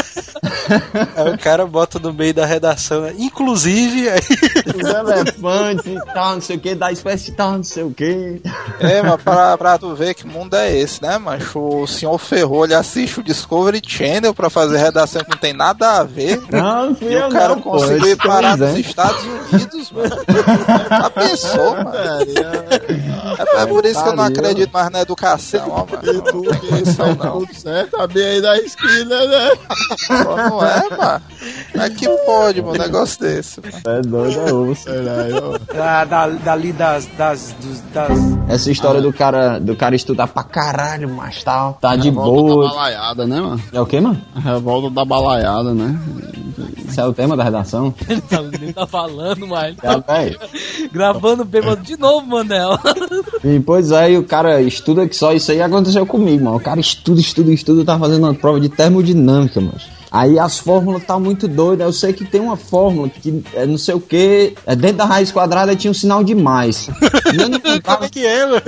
Aí o cara bota no meio da redação, né? inclusive, aí Os elefantes e tal, não sei o que, da espécie e tal, não sei o que. É, mas pra, pra tu ver que mundo é esse, né, macho? O senhor Ferrol, ele assiste o Discovery Channel pra fazer redação que não tem nada a ver. Não, não fui E eu o cara não, conseguiu ir parar nos dizendo. Estados Unidos, mano. Já pensou, mano? É, é por isso que eu não acredito mais na educação, ó, E mano. tu que isso aí tudo certo, a bem aí da esquina, né? Pô, Não é, mano? É que pode, mano, um negócio desse. mano. É doido, é osso. Peraí, ó. Da, da, dali das, das, dos- das, Essa história do cara, do cara estudar pra caralho, mas tal, tá de Revolta da boa. balaiada, né, mano? É o que, mano? A revolta da balaiada, né? Esse é o tema da redação? Ele tá, ele tá falando, mas É, velho. gravando bêbado de novo, Manel. E pois é, e o cara estuda que só isso aí aconteceu comigo, mano. O cara estuda, estuda, estuda, tá fazendo uma prova de termodinâmica, mano. Aí as fórmulas tá muito doidas. Eu sei que tem uma fórmula que é não sei o que, é dentro da raiz quadrada tinha um sinal de mais. E eu não lembrava- que é, mano?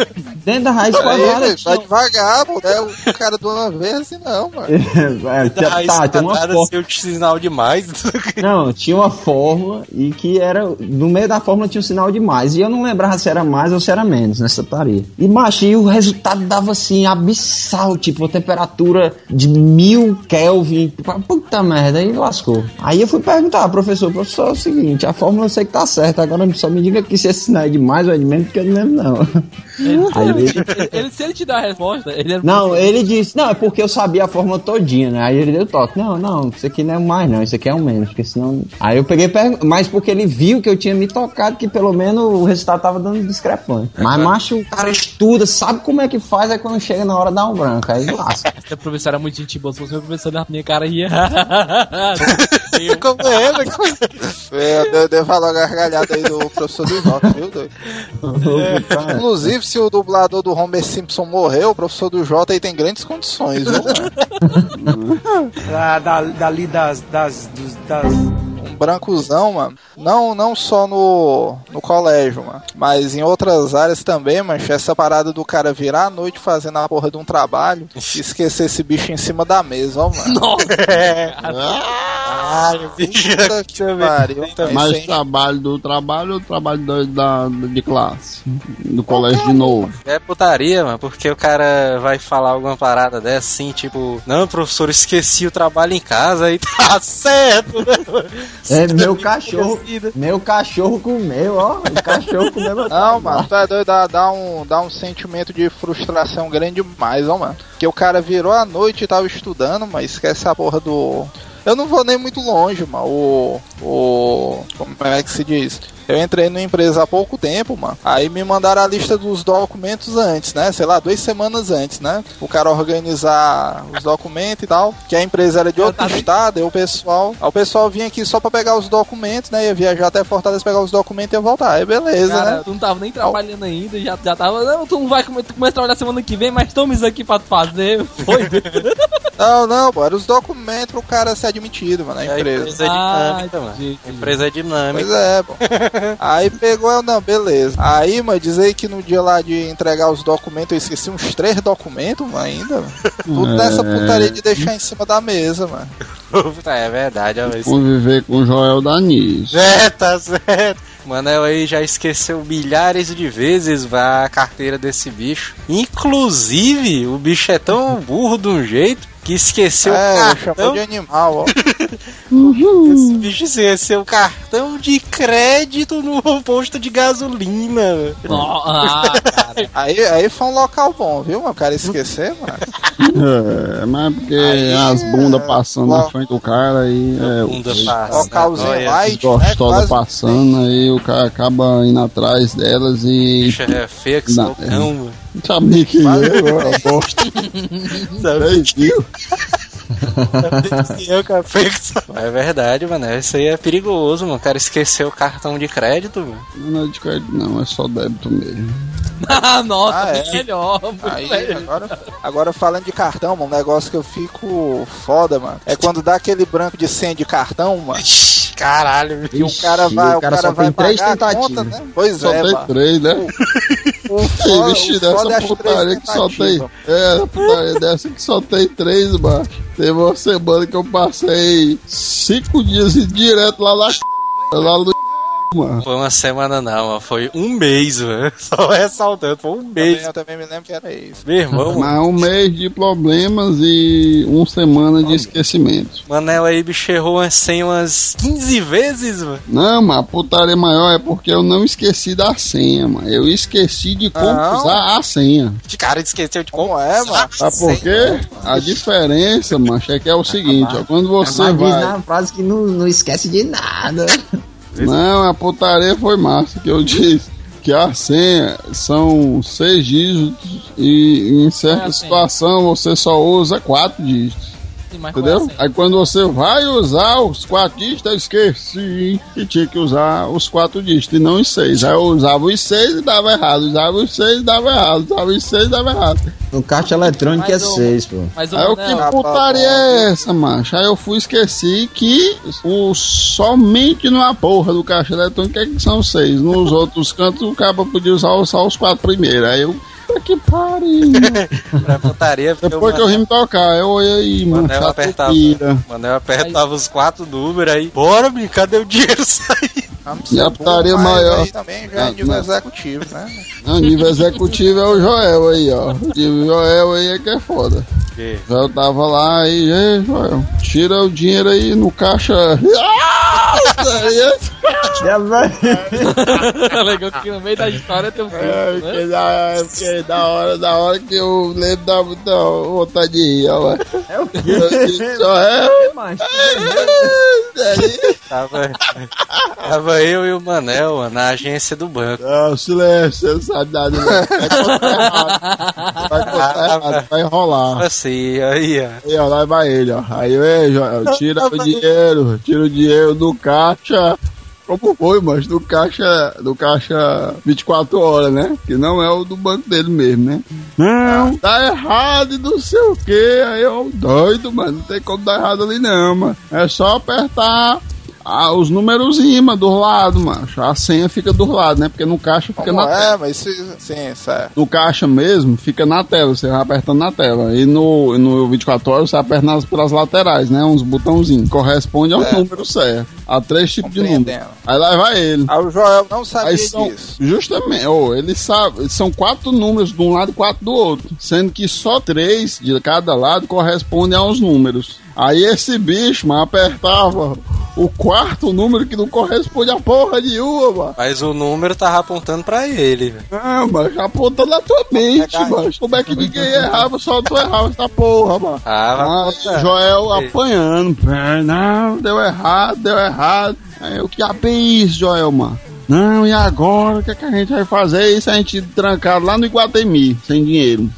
dentro da raiz Aí, quadrada velho, tinha. vai devagar, pô, né? O cara de uma vez assim, não, mano. É, tinha- Raiz tá, tem uma fórmula. seu sinal demais. Não, tinha uma fórmula e que era. No meio da fórmula tinha um sinal de mais. E eu não lembrava se era mais ou se era menos nessa tarefa. E, macho, e o resultado dava assim, abissal, tipo, a temperatura de mil Kelvin. Puta merda, aí lascou. Aí eu fui perguntar, professor, professor, é o seguinte, a fórmula eu sei que tá certa, agora só me diga que se esse sinal é de mais ou é de menos, porque eu não lembro, não. Aí ele, Ele- ele- se ele te der a resposta, ele é não, ele disse, não, é porque eu sabia a fórmula todinha, né? Aí ele deu toque. Não, não, isso aqui não é um mais, não, isso aqui é um menos, porque senão. Aí eu peguei, mas porque ele viu que eu tinha me tocado, que pelo menos o resultado tava dando discrepante. Mas, macho, o cara estuda, sabe como é que faz, aí quando chega na hora dá um branco, aí lasca. Esse professor era muito gente boa. Se fosse meu professor na minha cara, ia. Como é, mano? É, deu, deu valor a gargalhada aí do professor do Jota, viu, doido? Inclusive, se o dublador do Homer Simpson morreu, o professor do Jota aí tem grandes condições, viu, da, da, dali das, das, dos- das, Brancozão, mano. Não, não só no, no colégio, mano. Mas em outras áreas também, mancha. Essa parada do cara virar a noite fazendo a porra de um trabalho e esquecer esse bicho em cima da mesa, ó, mano. Caralho, bicho. Que. Mais trabalho do trabalho ou trabalho da, da- de classe? Do colégio de novo. É putaria, mano, porque o cara vai falar alguma parada dessa, assim, tipo, não, professor, esqueci o trabalho em casa e tá certo, né? mano? É, meu cachorro, meu cachorro comeu, ó. O cachorro comeu meu Não, mano, tu é doido, dá, dá um, dá um sentimento de frustração grande demais, ó, mano. Porque o cara virou a noite e tava estudando, mas esquece a porra do. Eu não vou nem muito longe, mano. O. O. Como é que se diz? Eu entrei numa empresa há pouco tempo, mano. Aí me mandaram a lista dos documentos antes, né? Sei lá, duas semanas antes, né? O cara organizar os documentos e tal. Que a empresa era de outro tá estado, e o pessoal. Aí o pessoal vinha aqui só pra pegar os documentos, né? Ia viajar até Fortaleza pegar os documentos e ia voltar. Aí beleza, Cara, né? tu não tava nem trabalhando ainda, já, já tava. Não, tu não vai come- tu começa a trabalhar semana que vem, mas toma isso aqui pra tu fazer. Foi. Não, não, pô, eram os documentos pro cara ser admitido, mano, na A empresa. empresa é Ah, dinâmica, mano. entendi, A empresa é dinâmica. Pois é, pô. Aí pegou, eu não, beleza. Aí, mano, dizer que no dia lá de entregar os documentos, eu esqueci uns três documentos, mano, ainda. mano. Tudo É. nessa putaria de deixar em cima da mesa, mano. é verdade, ó, isso. Conviver com o Joel Danis. É, tá certo. Manel aí já esqueceu milhares de vezes a carteira desse bicho. Inclusive, o bicho é tão burro de um jeito que esqueceu é, o chamou cartão. de animal, ó. Esse bicho esqueceu o cartão de crédito no posto de gasolina. Ó, ah, cara. Aí, aí foi um local bom, viu? O cara esquecer, mano. É, mas porque Aí, as bundas passando na frente do cara aí é Bunda o- passa. Localzinho Olha, light, né? gostosa Quase- passando, aí o cara acaba indo atrás delas e. bicho é feio que Não, cão, mano. Sabia que eu, eu gosto. Três mil. Eu, cara, feio que só- É verdade, mano. Isso aí é perigoso, mano. O cara esqueceu o cartão de crédito, mano. Não é de crédito, não, é só débito mesmo. Ah, nossa, Ah, é? melhor. Aí, melhor. agora, agora falando de cartão, mano, um negócio que eu fico foda, mano. É quando dá aquele branco de senha de cartão, mano. Caralho, meu. E o cara vai, o cara, só vai tem três tentativas. conta, né? Pois Só é, tem mano. três, né? O foda, vixe, o é dessa putaria que só tem. É, putaria dessa que só tem três, macho. Teve uma semana que eu passei cinco dias direto lá na c... lá no mano. Foi uma semana não, mano. Foi um mês, mano. Só ressaltando, foi um mês. Também, eu também me lembro que era isso. Meu irmão, mano. Mas um mês de problemas e uma semana de esquecimento. Manel aí, bicho, errou 100 umas 15 vezes, mano. Não, mas a putaria maior é porque eu não esqueci da senha, mano. Eu esqueci de como Não. usar a senha. De cara esqueceu de Como é, mano? Sabe por quê? A diferença, macho, é que é o seguinte, ó. Quando você vai. na frase que não, não esquece de nada. Não, a putaria foi massa, que eu disse que a senha são seis dígitos e em certa é situação você só usa quatro dígitos. É Entendeu? Aí quando você vai usar os quatro dígitos, eu esqueci que tinha que usar os quatro dígitos e não os seis. Aí eu usava os seis e dava errado, usava os seis e dava errado, usava os seis e dava errado. No caixa eletrônico é Mas o- seis, pô. Mas o Aí eu, que putaria é essa, macho? Aí eu fui esqueci que o, somente numa porra do caixa eletrônico é que são seis. Nos outros cantos o cara podia usar só os quatro primeiros. Aí eu. Puta Que pariu. Pra putaria, porque Depois que eu vim me tocar, eu olhei aí, mano. Manel apertava. Manel apertava os quatro números aí. Bora, cadê o dinheiro sair? Vamos E a ser putaria maior. Aí também já é nível não. executivo, né? Não, nível executivo é o Joel aí, ó. O nível Joel aí é que é foda. Que? Joel tava lá aí, ei, Joel, tira o dinheiro aí no caixa. Ah! legal que no meio da história tem um filme, É, né? porque da, é porque da hora, da hora que eu lembro da muita vontade de rir, ó. É o Só é. macho? Aí, Tava, tava eu e o Manel na agência do banco. Não, silêncio, você não sabe nada. Não. Vai contar errado. Vai contar errado, vai enrolar. Assim, aí, ó. Aí, ó, lá vai ele, ó. Aí, ei, Joel, tira o dinheiro, tira o dinheiro do caixa. Como foi, mas do caixa, do caixa 24 horas, né? Que não é o do banco dele mesmo, né? Não, tá errado e não sei o que. Aí eu, doido, mano, não tem como dar errado ali não, mano. É só apertar ah, os númerozinhos, mano, do lado, mano. A senha fica do lado, né? Porque no caixa fica Como na tela. é, mas isso, sim, certo. No caixa mesmo, fica na tela, você vai apertando na tela. E no, no 24 horas você aperta nas, pelas laterais, né? Uns botãozinhos. Corresponde ao É. número certo. A três tipos de número. Aí lá vai ele. Aí o Joel não sabia Aí são, disso. justamente, oh, ele sabe, são quatro números de um lado e quatro do outro, sendo que só três de cada lado correspondem aos números. Aí esse bicho, mano, apertava o quarto número que não corresponde a porra de uma, mano. Mas o número tava apontando pra ele, velho. Ah, mas apontando na tua mente, mano. Como é que ninguém errava, só tu errava essa porra, mano. Ah, Ah. Joel apanhando. É, Não, deu errado, deu errado. Aí, o que é isso, Joel, mano? Não, e agora? O que, é que a gente vai fazer? Isso a gente trancado lá no Iguatemi, sem dinheiro.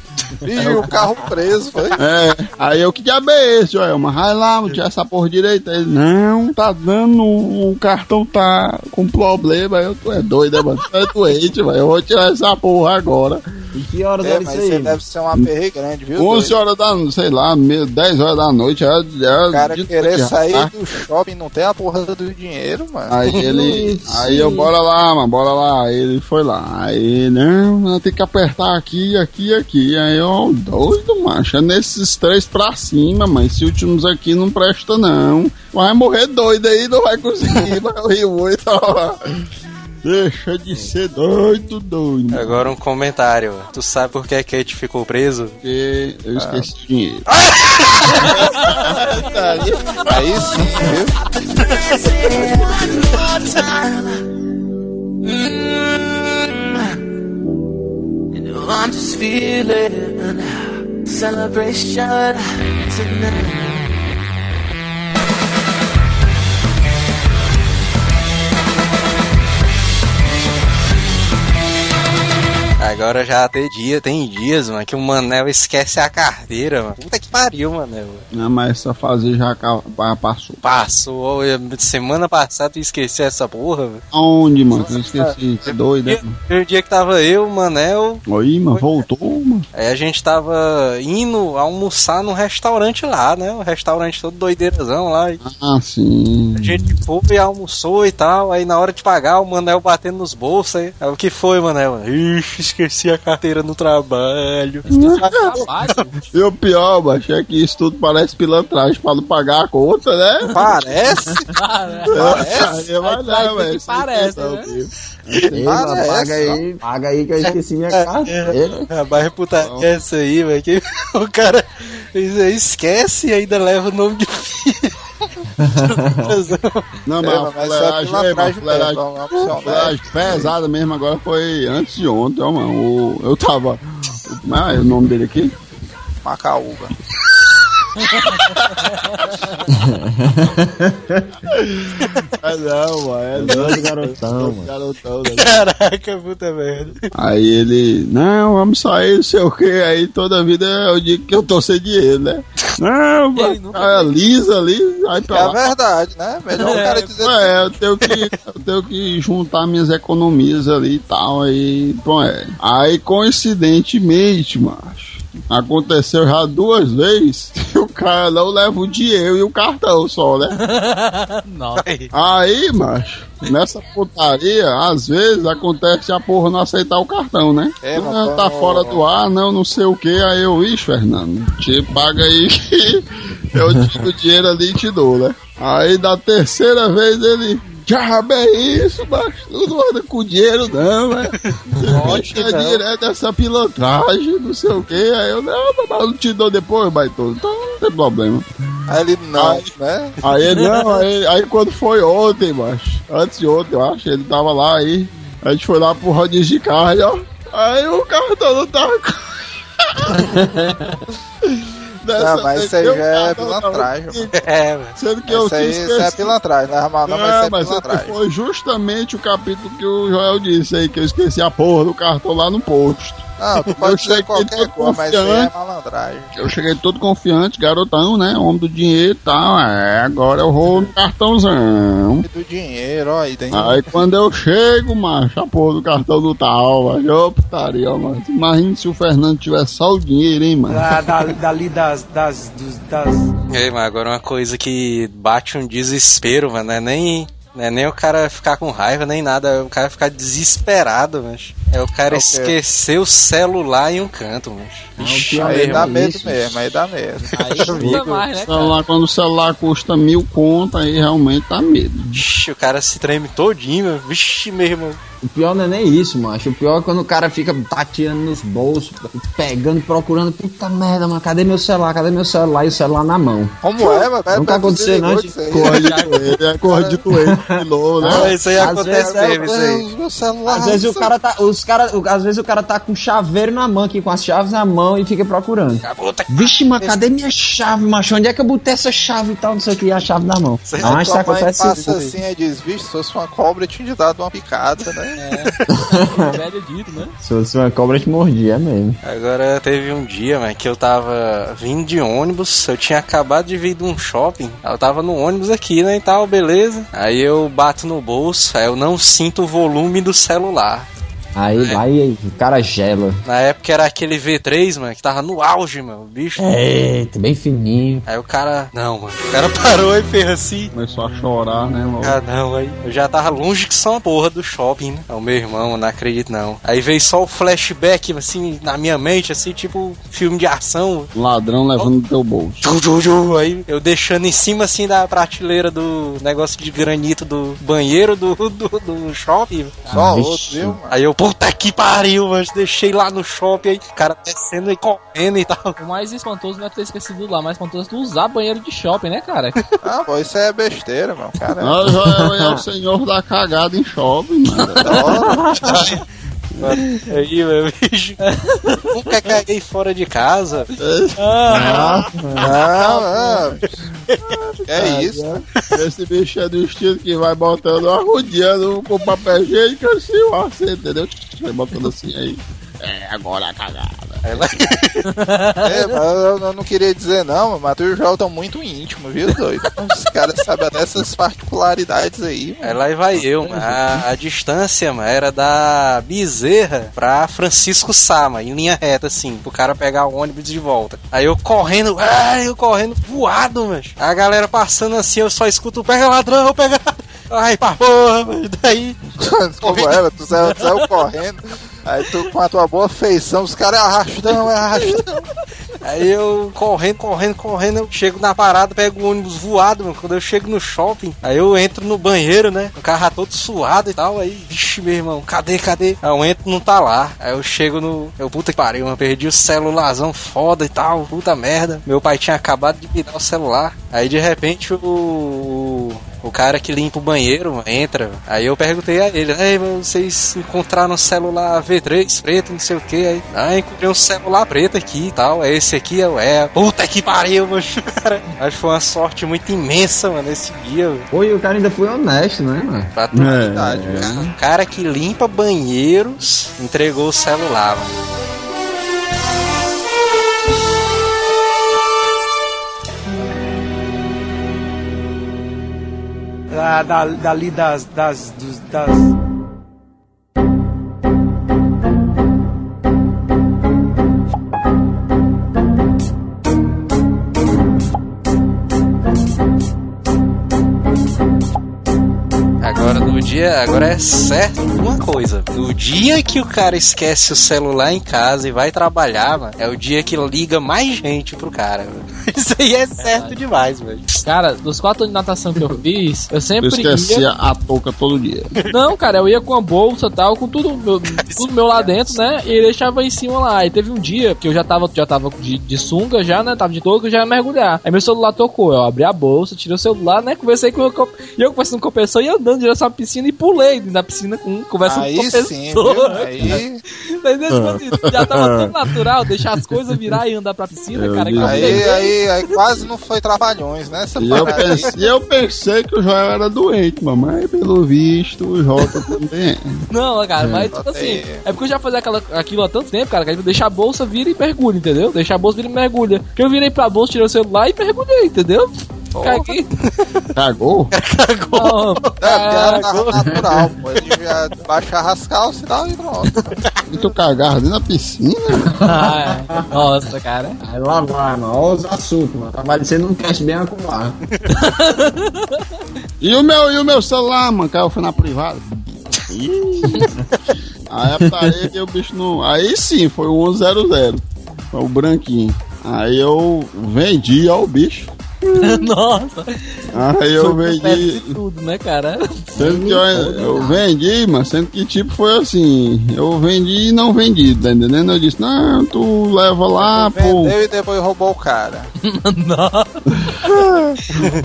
Ih, o carro preso, foi? É, aí eu, que diabo é esse, Joelma? Vai lá, não tinha essa porra direita. Ele, não, tá dando, o cartão tá com problema. Eu, tu é doido, né, mano? Tu é doente, velho. Eu vou tirar essa porra agora. E que horas É, era mas isso você aí? deve ser uma perre grande, viu? 11 doido? horas da, sei lá, meio- 10 horas da noite. Já, já, O cara de querer noite, sair do shopping não tem a porra do dinheiro, mano. Aí ele. Aí eu, bora lá, mano, bora lá. Aí ele foi lá. Aí, não, tem que apertar aqui, aqui, aqui. Aí eu, doido, macho. É nesses três pra cima, mas esses últimos aqui não presta, não. Vai morrer doido aí, não vai conseguir. Vai rir muito, ó. Deixa de ser doido, doido. Agora um comentário. Tu sabe por que a Kate ficou preso? Porque eu esqueci o dinheiro. Aí sim, viu? I'm just feeling celebration tonight. Agora já tem dia, tem dias, mano, que o Manel esquece a carteira, mano. Puta que pariu, Manel. Não, mas essa fase já passou. Passou, eu- semana passada tu esqueceu essa porra, velho. Aonde, mano? Eu esqueci. Que doido, né? o dia que tava eu, o Manel, Aí, mano, voltou. Aí a gente tava indo almoçar num restaurante lá, né? O restaurante todo doideirazão lá. Ah, sim. a gente foi e almoçou e tal. Aí na hora de pagar, o Manel batendo nos bolsos. Aí, aí o que foi, Manel? Ixi, esqueci a carteira no trabalho. Trabalho. E o pior, macho, é que isso tudo parece pilantragem pra não pagar a conta, né? Parece. Aí vai Aí lá, vai velho. que parece, né? Aqui. Ei, mano, Parece, paga aí, paga aí que eu esqueci minha carteira. A mais puta é essa aí, velho. Que o cara esquece e ainda leva o nome de filho. Não, É, mas a mas fuleiragem, essa é, mas pesada mesmo agora foi antes de ontem, ó, mano. O- eu tava. Ah, é o nome dele aqui? Macaúba. É não, mano. É Doido, garotão, mano. garotão, né? Caraca, puta merda. Aí ele, não, vamos sair, não sei o que. Aí toda vida eu digo que eu tô sem dinheiro, né? Não, mano, nunca lisa ali, aí É pra lá. verdade, né? Melhor o cara dizer É, eu tenho que, eu tenho que juntar minhas economias ali e tal, aí, bom, é. Aí, coincidentemente, macho, aconteceu já duas vezes que o cara não leva o dinheiro e o cartão só, né? Nossa. Aí, macho, nessa putaria, às vezes acontece a porra não aceitar o cartão, né? É, Ah, tá fora do ar, não, não sei o que. Aí eu, ixi, Fernando, te paga aí que eu tiro o dinheiro ali e te dou, né? Aí da terceira vez ele. Diabo é isso, macho. Tu não anda com dinheiro, não, né? Você é direto essa pilantragem, não sei o que. Aí eu, não, mas eu te dou depois, baitola. Então não tem problema. Aí ele não, né? Aí ele, não, aí, aí quando foi ontem, macho, antes de ontem, eu acho, ele tava lá aí, a gente foi lá pro rodízio de carne, ó. Aí o cartão não tava com. Dessa Não, mas isso aí já é pilantragem, É, velho. Sendo que eu Isso aí, tinha isso é pilantragem, não é mal não, mas Não, isso é mas é foi justamente o capítulo que o Joel disse aí, que eu esqueci a porra do cartão lá no posto. Não, tu Eu pode cheguei qualquer coisa, mas é confiante. malandragem. Eu cheguei todo confiante, garotão, né? Homem do dinheiro e tal. É, agora eu vou no cartãozão. Do dinheiro, ó, aí tem. Aí quando eu chego, macho, a porra do cartão do tal, macho, ô putaria, ó, mano. Imagina se o Fernando tivesse só o dinheiro, hein, mano. Da, da- dali das, das, das. Ei, mas agora uma coisa que bate um desespero, mano, não é nem, não é nem o cara ficar com raiva, nem nada, é o cara ficar desesperado, mas É o cara É o quê? esquecer o celular em um canto, pior Aí mesmo dá é medo isso. mesmo, aí dá medo. Aí custa mais, né, cara? Celular, quando o celular custa mil conto, aí realmente dá medo. vixe, o cara se treme todinho, meu. Vixe, meu irmão. O pior não é nem isso, macho. O pior é quando o cara fica tateando nos bolsos, pegando, procurando. Puta merda, mano, cadê meu celular? Cadê meu celular? E o celular na mão. Como é, mas Nunca aconteceu, não, isso aí. Corre de doente, é corre de doente, pilou, né? Ah, isso aí Às acontece vezes é- mesmo, isso aí. Deus, meu celular. Às vezes o cara tá. Os, caras, às vezes o cara tá com chaveiro na mão aqui, com as chaves na mão e fica procurando. Vixe, mas cadê minha chave, macho? Onde é que eu botei essa chave e tal? Não sei o que, e a chave na mão. Aí Mas tá mãe acontece passa isso. assim, aí diz, bicho, se fosse uma cobra, eu tinha te dado uma picada, né? Velho dito, né? Se fosse uma cobra, te mordia, é mesmo. Agora teve um dia, mano, que eu tava vindo de ônibus, eu tinha acabado de vir de um shopping, eu tava no ônibus aqui, né, e tal, beleza. Aí eu bato no bolso, aí eu não sinto o volume do celular. Aí É. vai o cara gela. Na época era aquele V3, mano, que tava no auge, mano, o bicho. Eita, bem fininho. Aí o cara, não, mano, o cara parou e fez assim. Começou a chorar, né, mano? Ah, não, aí eu já tava longe que só uma porra do shopping, né? É o meu irmão, não acredito não. Aí veio só o flashback, assim, na minha mente, assim, tipo filme de ação. Ladrão levando do teu bolso. Aí eu deixando em cima, assim, da prateleira do negócio de granito do banheiro do, do, do shopping. Só vixe. outro, viu, mano? Aí eu, puta que pariu, mas deixei lá no shopping, aí o cara descendo e correndo e tal. O mais espantoso não é ter esquecido lá, o mais espantoso é tu usar banheiro de shopping, né, cara? Ah, pô, isso é besteira, mano. Cara, Nós é o senhor da cagada em shopping, mano. Aí, meu bicho. Nunca caguei fora de casa. Ah, não, não. É isso. Esse bicho é do estilo que vai botando arrodeando com papel higiênico assim, ó, você entendeu? Vai botando assim aí. É, agora a cagada. Lá- É, mas eu, eu não queria dizer não, mas tu e o Joel estão muito íntimos, viu, doido? Os caras sabem dessas particularidades aí, Aí mano. lá vai eu, mano. A, a distância, mano, era da Bezerra pra Francisco Sá, mano, em linha reta, assim, pro cara pegar o ônibus de volta. Aí eu correndo, ai, eu correndo voado, mano. A galera passando assim, eu só escuto, pega ladrão, pega ladrão. Ai, pra porra, mano. Daí, Como era, tu saiu, tu saiu correndo, aí tu com a tua boa feição, os caras é arrastão, é arrastão. aí eu correndo, correndo, correndo, eu chego na parada, pego o ônibus voado, mano. Quando eu chego no shopping, aí eu entro no banheiro, né? O carro todo suado e tal. Aí, vixe, meu irmão, cadê, cadê? Aí eu entro, não tá lá. Aí eu chego no. Eu, puta que pariu, mano. Perdi o celularzão foda e tal. Puta merda. Meu pai tinha acabado de me dar o celular. Aí de repente o. O cara que limpa o banheiro mano, entra. Aí eu perguntei a ele: Ei, vocês encontraram um celular V3 preto, não sei o que. Aí, ah, encontrei um celular preto aqui e tal. É esse aqui, eu, é. Puta que pariu, mano. Cara, acho que foi uma sorte muito imensa, mano, esse dia, mano. Pô, e o cara ainda foi honesto, né, mano? Pra tu É, Verdade, é. o cara que limpa banheiros entregou o celular, mano. Da, da, dali das, das, dos, das. Dia, agora é certo uma coisa. No dia que o cara esquece o celular em casa e vai trabalhar, mano, é o dia que liga mais gente pro cara. mano. Isso aí é certo demais, velho. Cara, dos quatro anos de natação que eu fiz, eu Eu sempre esquecia ia. a touca todo dia. Não, cara, eu ia com a bolsa e tal, com tudo meu, tudo meu lá dentro, né? E deixava em cima lá. E teve um dia que eu já tava, já tava de, de sunga, já, né? Tava de touca, eu já ia mergulhar. Aí meu celular tocou. Eu abri a bolsa, tirei o celular, né? Conversei com o co- E eu conversando com a pessoa e andando direto à piscina e pulei na piscina com conversando com a Aí pessoa. sim, viu? Aí, Entendeu? Tipo assim, já tava tão natural deixar as coisas virar e andar pra piscina, Eu cara. que eu aí, aí, quase não foi trabalhões, né? E eu, pensei, eu pensei que o Joel era doente, mamãe. Pelo visto, o Jota também. é. Não, cara, mas tipo assim, é porque eu já fazia aquela, aquilo há tanto tempo, cara, que deixa a bolsa, vira e mergulha, entendeu? Deixa a bolsa, vira e mergulha. Que eu virei pra bolsa, tirei o celular e mergulhei, entendeu? Caguei. Cagou? É, cagou. tava natural, pô. Ele já baixava as calças e tal e pronto. E tu cagava dentro da piscina? Ai, Nossa, cara. Aí lá vai, mano. Olha os assuntos, mano. Tá parecendo um cast bem acumulado. E o meu, e o meu celular, mano, caiu foi na privada. Ih. Aí a parede e o bicho não. Aí sim, foi o 100. Foi o branquinho. Aí eu vendi ao bicho. Nossa. Aí eu Foi com vendi. tudo, né, cara? Sendo que eu, eu vendi, mas sendo que tipo foi assim, eu vendi e não vendi, tá entendendo? Eu disse, não, tu leva lá, pô. Vendeu e depois roubou o cara.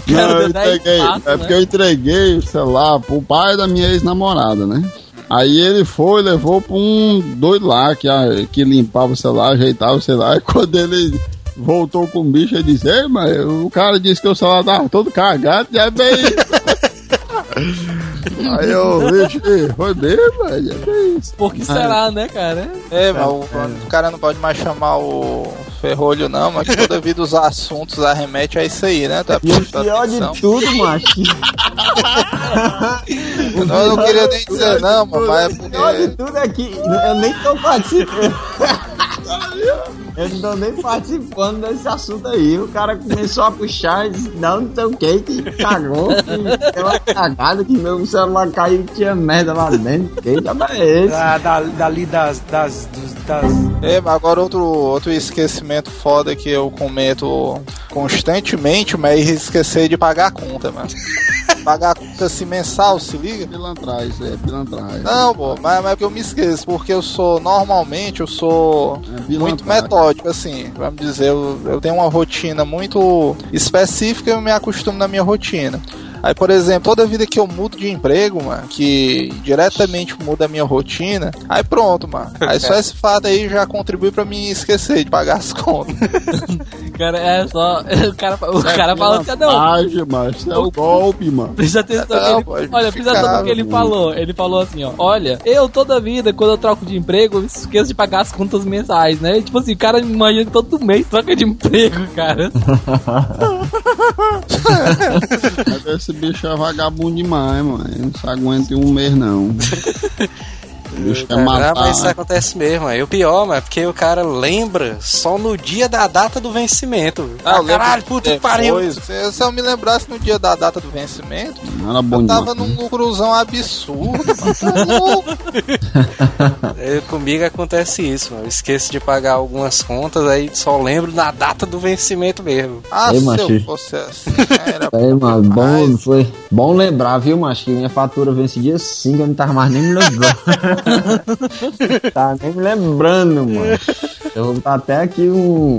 Não, eu entreguei, passos, é porque eu entreguei o celular pro pai da minha ex-namorada, né? Aí ele foi, levou pra um doido lá que, ah, que limpava o celular, ajeitava o celular. E quando ele voltou com o bicho, ele disse: Ei, mas o cara disse que o celular tava todo cagado, e é bem. Aí eu, bicho, foi bem, velho, é bem isso. Por que será, né, cara? É, mas o, o cara não pode mais chamar o ferrolho, não, mas toda vida os assuntos arremete a isso aí, né? Tá E o pior atenção. de tudo, macho. Eu não, eu não queria nem dizer não, mas é O pior de porque. tudo é que eu nem tô participando. Eu não tô nem participando desse assunto aí. O cara começou a puxar e disse, não, não sei o que, que cagou, que deu uma cagada, que meu celular caiu e tinha merda lá dentro. Que diabo é esse? Da, da, dali das, das, dos- das. É, mas agora outro, outro esquecimento foda que eu cometo constantemente, mas é esquecer de pagar a conta, mano. Pagar conta assim mensal, se liga? Pilantragem, aí é pilantragem. Não, pô, mas, mas é porque eu me esqueço, porque eu sou, normalmente, eu sou É muito metódico, assim, vamos dizer, eu, eu tenho uma rotina muito específica e eu me acostumo na minha rotina. Aí, por exemplo, toda vida que eu mudo de emprego, mano, que diretamente muda a minha rotina, aí pronto, mano. Aí só esse fato aí já contribui pra mim esquecer de pagar as contas. Cara, é só. O cara, o cara falando que não. Pilantragem, mas isso é o golpe, mano. Presta atenção Não, ele, Olha, presta atenção no que ele falou. Ele falou assim, ó. Olha, eu toda vida, quando eu troco de emprego, eu esqueço de pagar as contas mensais, né? E, tipo assim, o cara imagina que todo mês troca de emprego, cara. Esse bicho é vagabundo demais, mano. Não se aguenta em um mês, não. Bicho matar. mas isso acontece mesmo. Aí o pior, mano, é porque o cara lembra só no dia da data do vencimento. Ah, Ah, lembro caralho, puta que pariu. Se, se eu me lembrasse no dia da data do vencimento, Não era bom eu demais. tava num lucruzão absurdo. Tá? É, comigo acontece isso, mano. Eu esqueço de pagar algumas contas, aí só lembro na data do vencimento mesmo. Ah, Ei, se macho. eu fosse assim, era mano, bom, foi bom lembrar, viu, macho, que minha fatura vence dia 5, eu não tava mais nem me lembrando. tá nem me lembrando, mano. Eu vou botar até aqui um,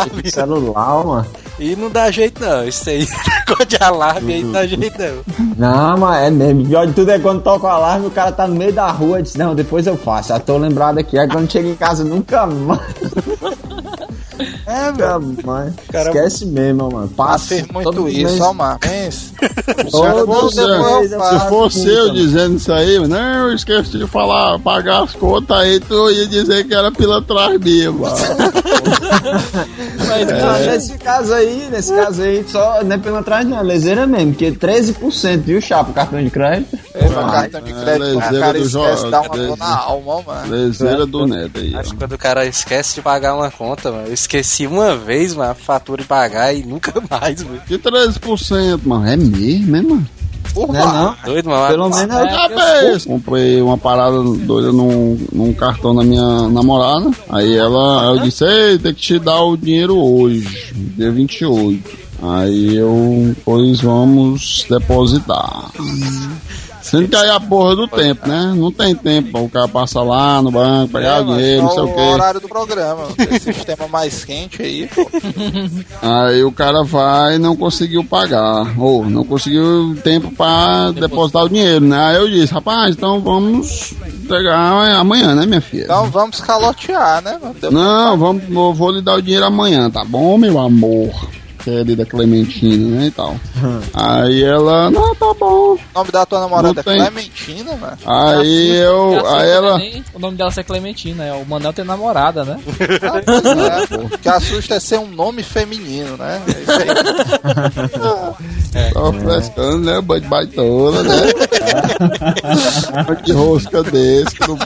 aqui do celular, mano. E não dá jeito não, isso aí, negócio de alarme aí não dá jeito não. Não, mas é mesmo. Pior de tudo é quando toca o alarme, o cara tá no meio da rua e diz, não, depois eu faço. Já tô lembrado aqui. Aí quando chega em casa, nunca mais. É. Cara- Esquece mesmo, mano. Ah, Passa fez muito todo isso, ó, Se fosse eu dizendo isso aí, não, eu esqueci de falar, pagar as contas aí, tu ia dizer que era pilantragem mesmo. mano. Mas, Não, nesse caso aí, nesse caso aí, só não é pela trás não, é leseira mesmo, porque 13%, viu, chapa, o cartão de crédito? É, Vai. cartão de crédito, É, o cara lezeira do esquece, jo- dá uma lezeira. dor na alma, ó, mano. Lezeira do neto aí, Acho que quando o cara esquece de pagar uma conta, mano, eu esqueci uma vez, mano, a fatura de pagar e nunca mais, mano. Que 13%, mano? É mesmo, é, mano? Porra, Não é não? Doido, mano. Pelo menos é, fez. Comprei uma parada doida num, num cartão da minha namorada. Aí ela, eu disse, ei, tem que te dar o dinheiro hoje, dia 28. Aí eu, pois vamos depositar. Sendo que aí a porra do tempo, né? Não tem tempo. O cara passa lá no banco, pegar É, o dinheiro, não só sei o o quê. horário do programa, esse sistema mais quente aí, pô. Aí o cara vai e não conseguiu pagar. Ou não conseguiu tempo pra depositar o dinheiro, né? Aí eu disse, rapaz, então vamos pegar amanhã, né, minha filha? Então vamos calotear, né? Não, vamos, eu vou lhe dar o dinheiro amanhã, tá bom, meu amor? Que é da Clementina, né, e tal. Aí ela, não, tá bom. O nome da tua namorada Não é tem. Clementina, mano. Aí eu, aí ela... O nome dela é Clementina, é. O Manel tem namorada, né? Ah, é, pô. O que assusta é ser um nome feminino, né? É isso aí. Tava frescando, né? Banho de baitola, né? de rosca desse. Um,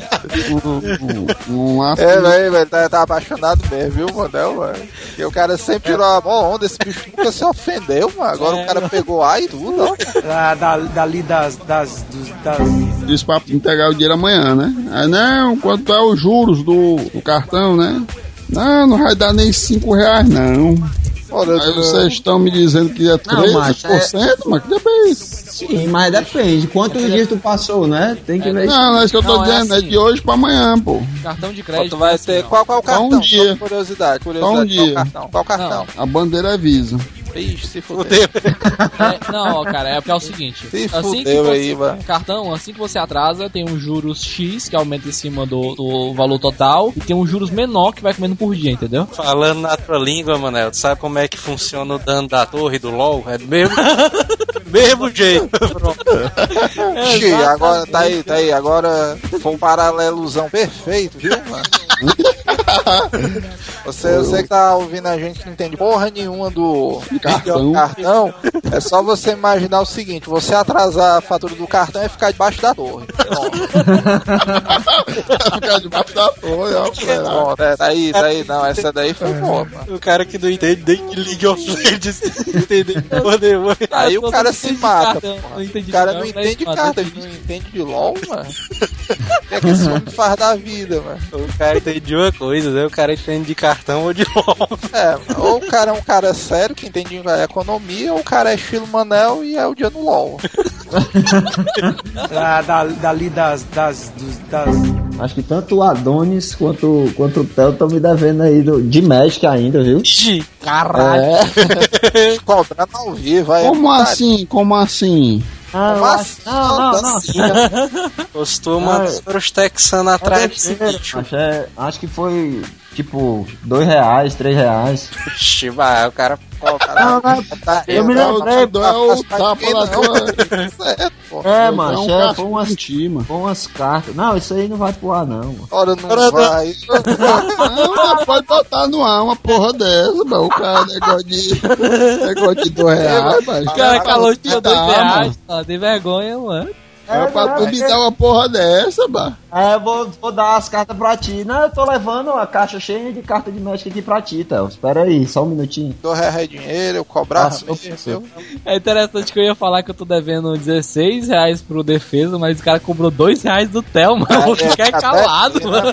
um, um, É, velho, velho, tá, tá apaixonado mesmo, viu, Manel, mano? Porque o cara sempre tirou a mão onda, esse nunca se ofendeu, mano. Agora o cara pegou A e tudo, ó. Da, da, dali das. das, dos- das disse pra entregar o dinheiro amanhã, né? Aí, não, quanto é os juros do, do cartão, né? Não, não vai dar nem 5 reais, não. Olha, Aí vocês estão me dizendo que é 13%, Não, macho, é- mas que é isso? Sim, mas depende. Quantos dias tu passou, né? Tem que ver. Não, não é isso que eu tô Não, é dizendo, é, assim. de hoje pra amanhã, pô. Cartão de crédito. tu vai é assim, ter. ó. Qual, qual é o Só um cartão? dia. Só curiosidade, curiosidade. Só um Qual dia. cartão? Qual cartão? A bandeira é Visa. Ixi, se fudeu. É, não, cara, é porque é o seguinte. Se assim que você, aí, mano. cartão, assim que você atrasa, tem um juros X que aumenta em cima do, do valor total e tem um juros menor que vai comendo por dia, entendeu? Falando na tua língua, Manel, tu sabe como é que funciona o dano da torre do LoL? É do mesmo, mesmo jeito. Ixi, agora tá aí, tá aí. Agora foi um paralelozão perfeito, viu, mano? Você, você que tá ouvindo a gente que não entende porra nenhuma do Cartão. cartão, é só você imaginar o seguinte: você atrasar a fatura do cartão e ficar debaixo da torre. Ficar debaixo da torre, ó. caralho. pronto, é, tá aí, tá aí. Não, essa daí foi boa, mano. O cara que não entende nem que League of Legends entende nem que poder, mano. Aí o cara se mata. cartão, porra. não entendi O cara não, não mas entende mata, carta, não entende de LOL, mano. O que é que esse homem faz da vida, mano? O cara entende de uma coisa, né? O cara entende de cartão ou de LoL. É, ou o cara é um cara sério que entende em economia, ou o cara é estilo Manel e é o dia no LOL. Da, da, dali das, das, dos, das. Acho que tanto o Adonis quanto, quanto o Theo estão me devendo aí do, de Magic ainda, viu? Ixi, Caralho. É. Cobrando ao vivo, aí. Como assim? Como assim? Ah, Como assim? não, não, não. costuma Ah, os texanos É atrás desse besteira, bicho. macho, é- acho que foi tipo dois reais, três reais. Ixi, vai, o cara cara- Não, não, tá- eu me tá- lembrei, tá- é o tapa de na não, tua-. Certo, pô. É, É um é, foi umas, de mano. foi umas cartas. Não, isso aí não vai pro ar, não, mano. Ora não vai. Não, mas pode botar no ar uma porra dessa, mano. O cara negócio de. negócio de dois reais, mas. O cara calou tinha dois Dá, reais. Ó, tem vergonha, mano. É pra tu me dar uma porra dessa, mano. É, eu vou, vou dar as cartas pra ti. Não, eu tô levando a caixa cheia de carta de Magic aqui pra ti, Theo. Espera aí, só um minutinho. Dou reais dinheiro, eu passou. viu? É interessante que eu ia falar que eu tô devendo 16 reais pro defesa, mas o cara cobrou 2 reais do Theo, mano. Fica É, calado, mano.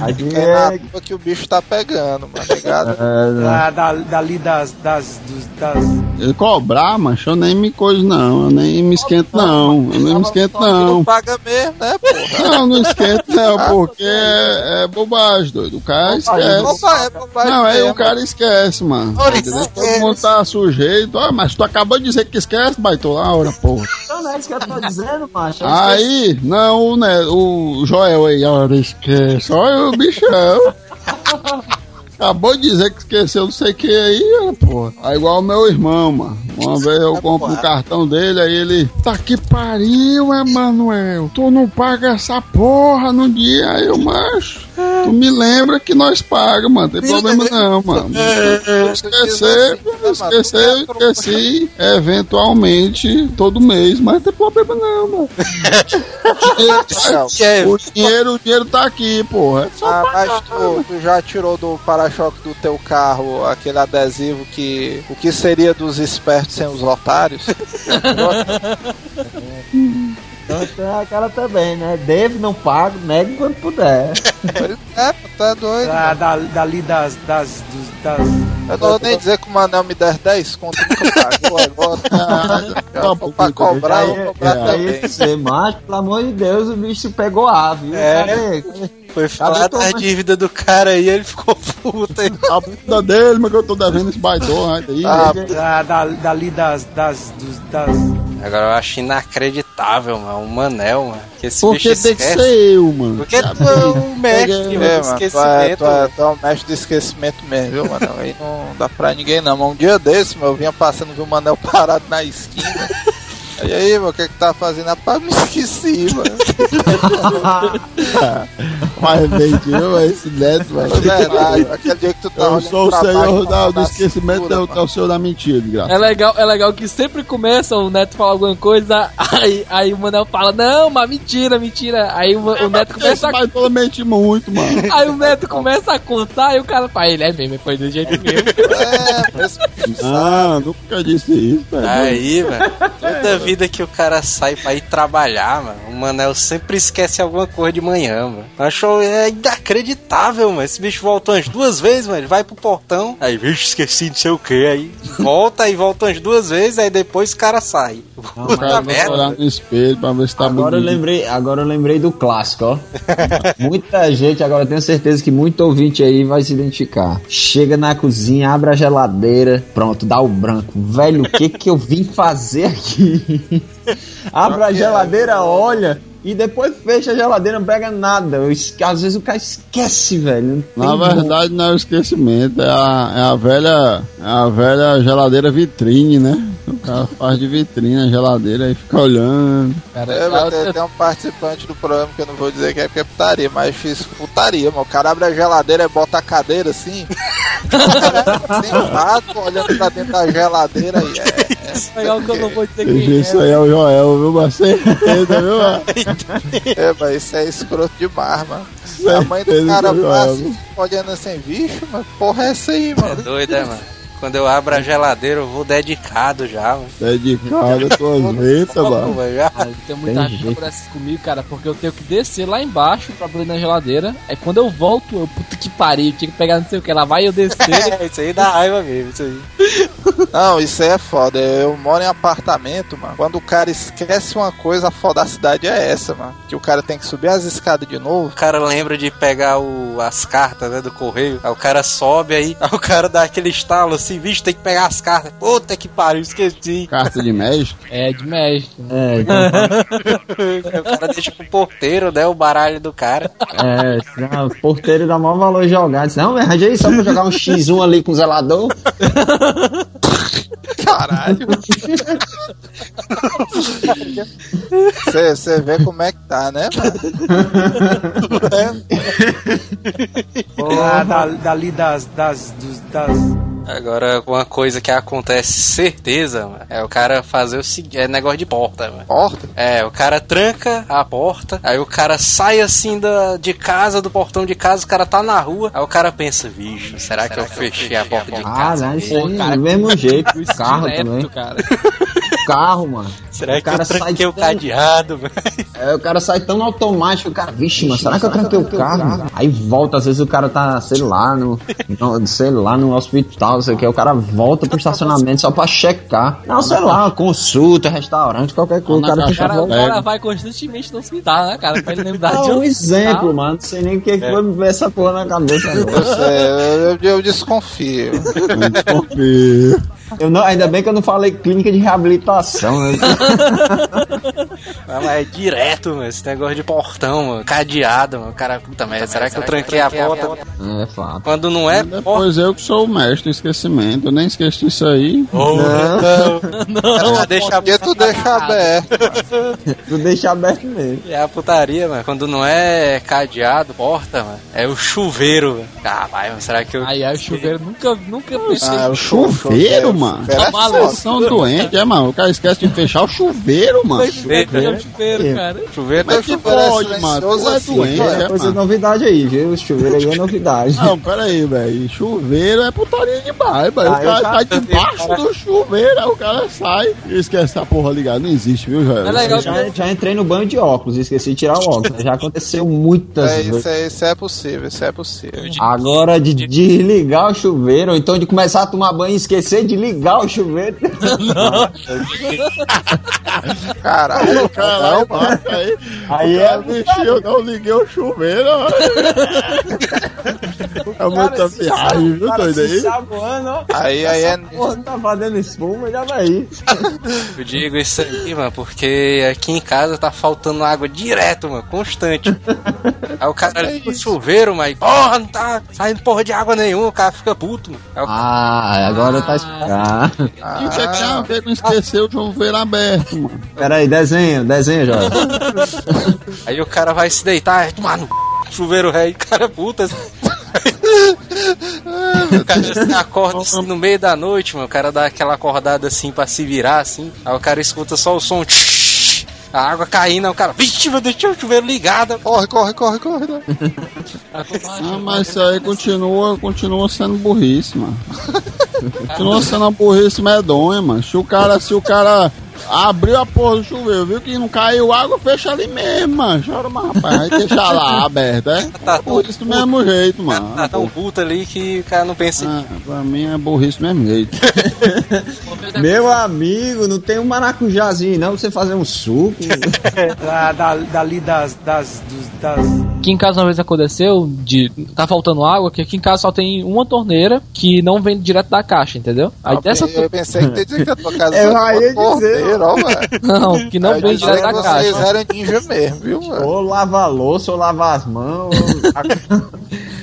Aí É na é, rua que o bicho tá pegando, mano, ligado? é, Da, da, dali das, das, dos, das. Ele cobrar, macho, eu nem me coisa não. Eu nem me esquento não. Eu nem me esquento não. Não paga mesmo, né, porra? Não, não esquento não, porque é, é bobagem, doido. O cara esquece. É Não, aí mesmo. o cara esquece, mano. Todo mundo tá sujeito. Ah, mas tu acabou de dizer que esquece, baitola, ora, porra. Não, não é isso que eu tô dizendo, macho. É Aí, não, né, o Joel aí, ora, esquece. Olha o bichão. Acabou de dizer que esqueceu não sei o que aí, pô. É igual o meu irmão, mano. Uma vez eu compro o cartão dele, aí ele. Tá que pariu, Emanuel. Tu não paga essa porra no dia, aí eu, macho. Tu me lembra que nós pagamos, mano. Tem problema não, mano. Esquecer, esquecer, esqueci eventualmente todo mês, mas não tem problema não, mano. É, O dinheiro, o dinheiro tá aqui, porra. É Ah, mas tu, tu já tirou do para-choque do teu carro aquele adesivo que. O que seria dos espertos sem os otários? Então tem aquela também, né? Devo, não pago, nego quando puder. é, pô, tá doido. Da, da, dali das, das, dos, das. Eu não vou nem dizer que o Manel me der 10 conto, nunca pagou agora. Pra cobrar, eu vou cobrar aí também. você, macho, pelo amor de Deus, o bicho pegou A, viu? É. Foi falar da dívida do cara aí, ele ficou puto aí. a bunda dele, mas que eu tô devendo esse baidor aí. Ah, Da, da, dali das, das, dos, das. Agora eu acho inacreditável, mano, o Manel, mano, que esse Porque bicho tem que esquece. ser eu, mano. Porque tu é o mestre É, do mano, tu é, esquecimento. tu, é, tu é o mestre do esquecimento mesmo, viu, Manel? Aí não dá pra ninguém não. Mas um dia desse, meu, eu vinha passando, vi o Manel parado na esquina. E aí, mano, o que é que tá fazendo? Rapaz, me esqueci, mano. Mas mentiu esse neto, Foi velho. verdade. Aquele dia que tu tá Eu sou o senhor da- do esquecimento, cintura, eu mano. é o senhor da mentira, de graça. É legal, é legal que sempre começa o Neto fala alguma coisa, aí, aí o Manel fala, não, mas mentira, mentira. Aí o, o Neto começa a, baitola mente muito, mano. aí o Neto começa a contar e o cara fala, ele é mesmo, foi do jeito mesmo. É, sabe. Ah, nunca disse isso, velho. Aí, velho. Vida que o cara sai pra ir trabalhar, mano, o Manel sempre esquece alguma coisa de manhã, mano. Achou é inacreditável, mano. Esse bicho volta umas duas vezes, mano. Ele vai pro portão, aí, vixe, esqueci não sei o que. Aí volta e volta umas duas vezes, aí depois o cara sai. O Puta cara vai olhar merda. no espelho pra ver se tá Agora eu bonito. lembrei, agora eu lembrei do clássico, ó. Muita gente, agora eu tenho certeza que muito ouvinte aí vai se identificar. Chega na cozinha, abre a geladeira, pronto, dá o branco. Velho, o que que eu vim fazer aqui? abre a geladeira, olha. E depois fecha a geladeira, não pega nada. Eu Às vezes o cara esquece, velho. Não Na verdade não é o esquecimento, é a, é a velha. É a velha geladeira vitrine, né? O cara faz de vitrine a geladeira e fica olhando. Cara, É, eu- tem, eu- tem um participante do programa que eu não vou dizer que é porque é putaria, mas fiz putaria, mano. O cara abre a geladeira e bota a cadeira assim. O cara sentado, olhando pra dentro da geladeira. Isso aí é o que eu não vou dizer Esse quem Isso é. aí é o Joel, viu? Mas certeza, viu? mano? É, mas isso é escroto demais, mano. A mãe do cara passa olhando assim, bicho, mas porra é essa aí, mano? Doido, é, mano. Quando eu abro a geladeira, eu vou dedicado já, mano. Dedicado às tuas ventas, mano. Tem muita Tem gente que acontece comigo, cara, porque eu tenho que descer lá embaixo pra abrir na geladeira. Aí quando eu volto, eu, puta que pariu, tinha que pegar não sei o que, lá vai eu descer. É, isso aí dá raiva mesmo, isso aí. Não, isso aí é foda. Eu moro em apartamento, mano. Quando o cara esquece uma coisa, a foda da cidade é essa, mano. Que o cara tem que subir as escadas de novo. O cara lembra de pegar o, as cartas, né, do correio. Aí o cara sobe aí, aí o cara dá aquele estalo assim, vixe, tem que pegar as cartas. Puta que pariu, esqueci. Carta de México. É de México. É, então, o cara deixa pro porteiro, né, o baralho do cara. é, não, o porteiro dá maior valor jogar. Diz, não, me arranja aí só pra jogar um X1 ali com o zelador. Caralho. Você vê como é que tá, né, mano? Ah, da, dali das, das, dos- das, Agora, uma coisa que acontece certeza, mano, é o cara fazer o seguinte, é negócio de porta, mano. Porta. É, o cara tranca a porta, aí o cara sai assim da, de casa, do portão de casa, o cara tá na rua, aí o cara pensa, bicho, será, que eu fechei a porta de Ah, casa? não, isso mesmo? aí, cara, do mesmo jeito. Isso Carro direto, também. cara. Carro, mano. Será o que cara eu sai tranquei o tão- cadeado, mano? É, o cara sai tão automático, o cara, vixe, mano, será que eu tranquei o carro? Aí volta, às vezes o cara tá, sei lá, no, no sei lá, no hospital, sei o que, o cara volta pro estacionamento só pra checar. Não, sei lá, consulta, restaurante, qualquer coisa, o cara O cara, o cara vai constantemente no hospital, né, cara? Pra ele lembrar É de um exemplo, hospital. mano. Não sei nem o que, que foi me ver essa porra na cabeça agora. É, eu, eu desconfio. Confio. Eu não, ainda bem que eu não falei clínica de reabilitação, né? Ah, mas é direto, mano, esse negócio de portão, mano, cadeado, mano, o cara, puta merda, será que eu tranquei a porta? É, fato. Quando não é porta... Depois eu que sou o mestre do esquecimento, eu nem esqueci isso aí. Oh, não, deixa Porque tu deixa aberto. Tu deixa aberto mesmo. É a putaria, mano. Quando não é cadeado, porta, mano, é o chuveiro, mano. Ah, vai, mano, será que eu. Aí, aí o chuveiro nunca, nunca pensei. Ah, o Chuveiro, mano. chuveiro é Tá foda. Vocês são doentes, é, mano. O cara esquece de fechar o chuveiro, mano. Chuveiro, é o chuveiro, cara. chuveiro Mas tá que chuveiro é pode, mano. Silencioso é assim, doente, é, Coisa novidade aí, viu? O chuveiro aí é novidade. Não, pera aí, velho. Chuveiro é putaria demais, velho. Ah, o cara tá debaixo do chuveiro, aí o cara sai e esquece a porra ligada. Não existe, viu, Joel? É legal já, já entrei no banho de óculos, esqueci de tirar o óculos. Já aconteceu muitas É, vezes. isso, é, isso é possível, isso é possível. Agora de desligar o chuveiro, ou então de começar a tomar banho e esquecer de ligar o chuveiro. Caralho, Caralho, mano, aí, Aí é mexeu, eu não liguei o chuveiro. É muita viagem, viu, doido aí? saboando, ó. aí, aí é. Porra, tá fazendo espuma, já vai. Eu digo isso aí, mano, porque aqui em casa tá faltando água direto, mano, constante. Aí o cara liga o chuveiro, mas porra, não tá saindo porra de água nenhuma, o cara fica puto, mano. Aí o Ah, agora tá explicando. E o que é que a ver com esquecer o chuveiro aberto, mano? Pera aí, desenho, desenho, Jorge. Aí o cara vai se deitar, tomar no c... chuveiro rei, cara puta. o cara se acorda assim, no meio da noite, mano. O cara dá aquela acordada assim pra se virar assim. Aí o cara escuta só o som. tsh, A água caindo, aí o cara, vixe, meu Deus, tinha o chuveiro ligado. Corre, corre, corre, corre. né? Ah, mas isso aí continua, continua sendo burrice, mano. Continua sendo uma burrice medonha, mano. Se o cara, se o cara abriu a porra do chuveiro, viu que não caiu água, fecha ali mesmo, mano. Chora, mas rapaz, aí deixa lá aberto, é? Tá Por isso do mesmo jeito, mano. Tá tão puto ali que o cara não pensa. Ah, pra mim é burrice do mesmo jeito. Meu amigo, não tem um maracujazinho não pra você fazer um suco. Da, da, dali das, das, dos- das. Aqui em casa uma vez aconteceu de tá faltando água, que aqui em casa só tem uma torneira que não vem direto da caixa, entendeu? Aí Ah, dessa eu pensei que dizer que a tua casa Eu ia ó, velho. não, que não vem direto da que vocês caixa. eram ninja mesmo, viu, velho? ou lava a louça, ou lava as mãos.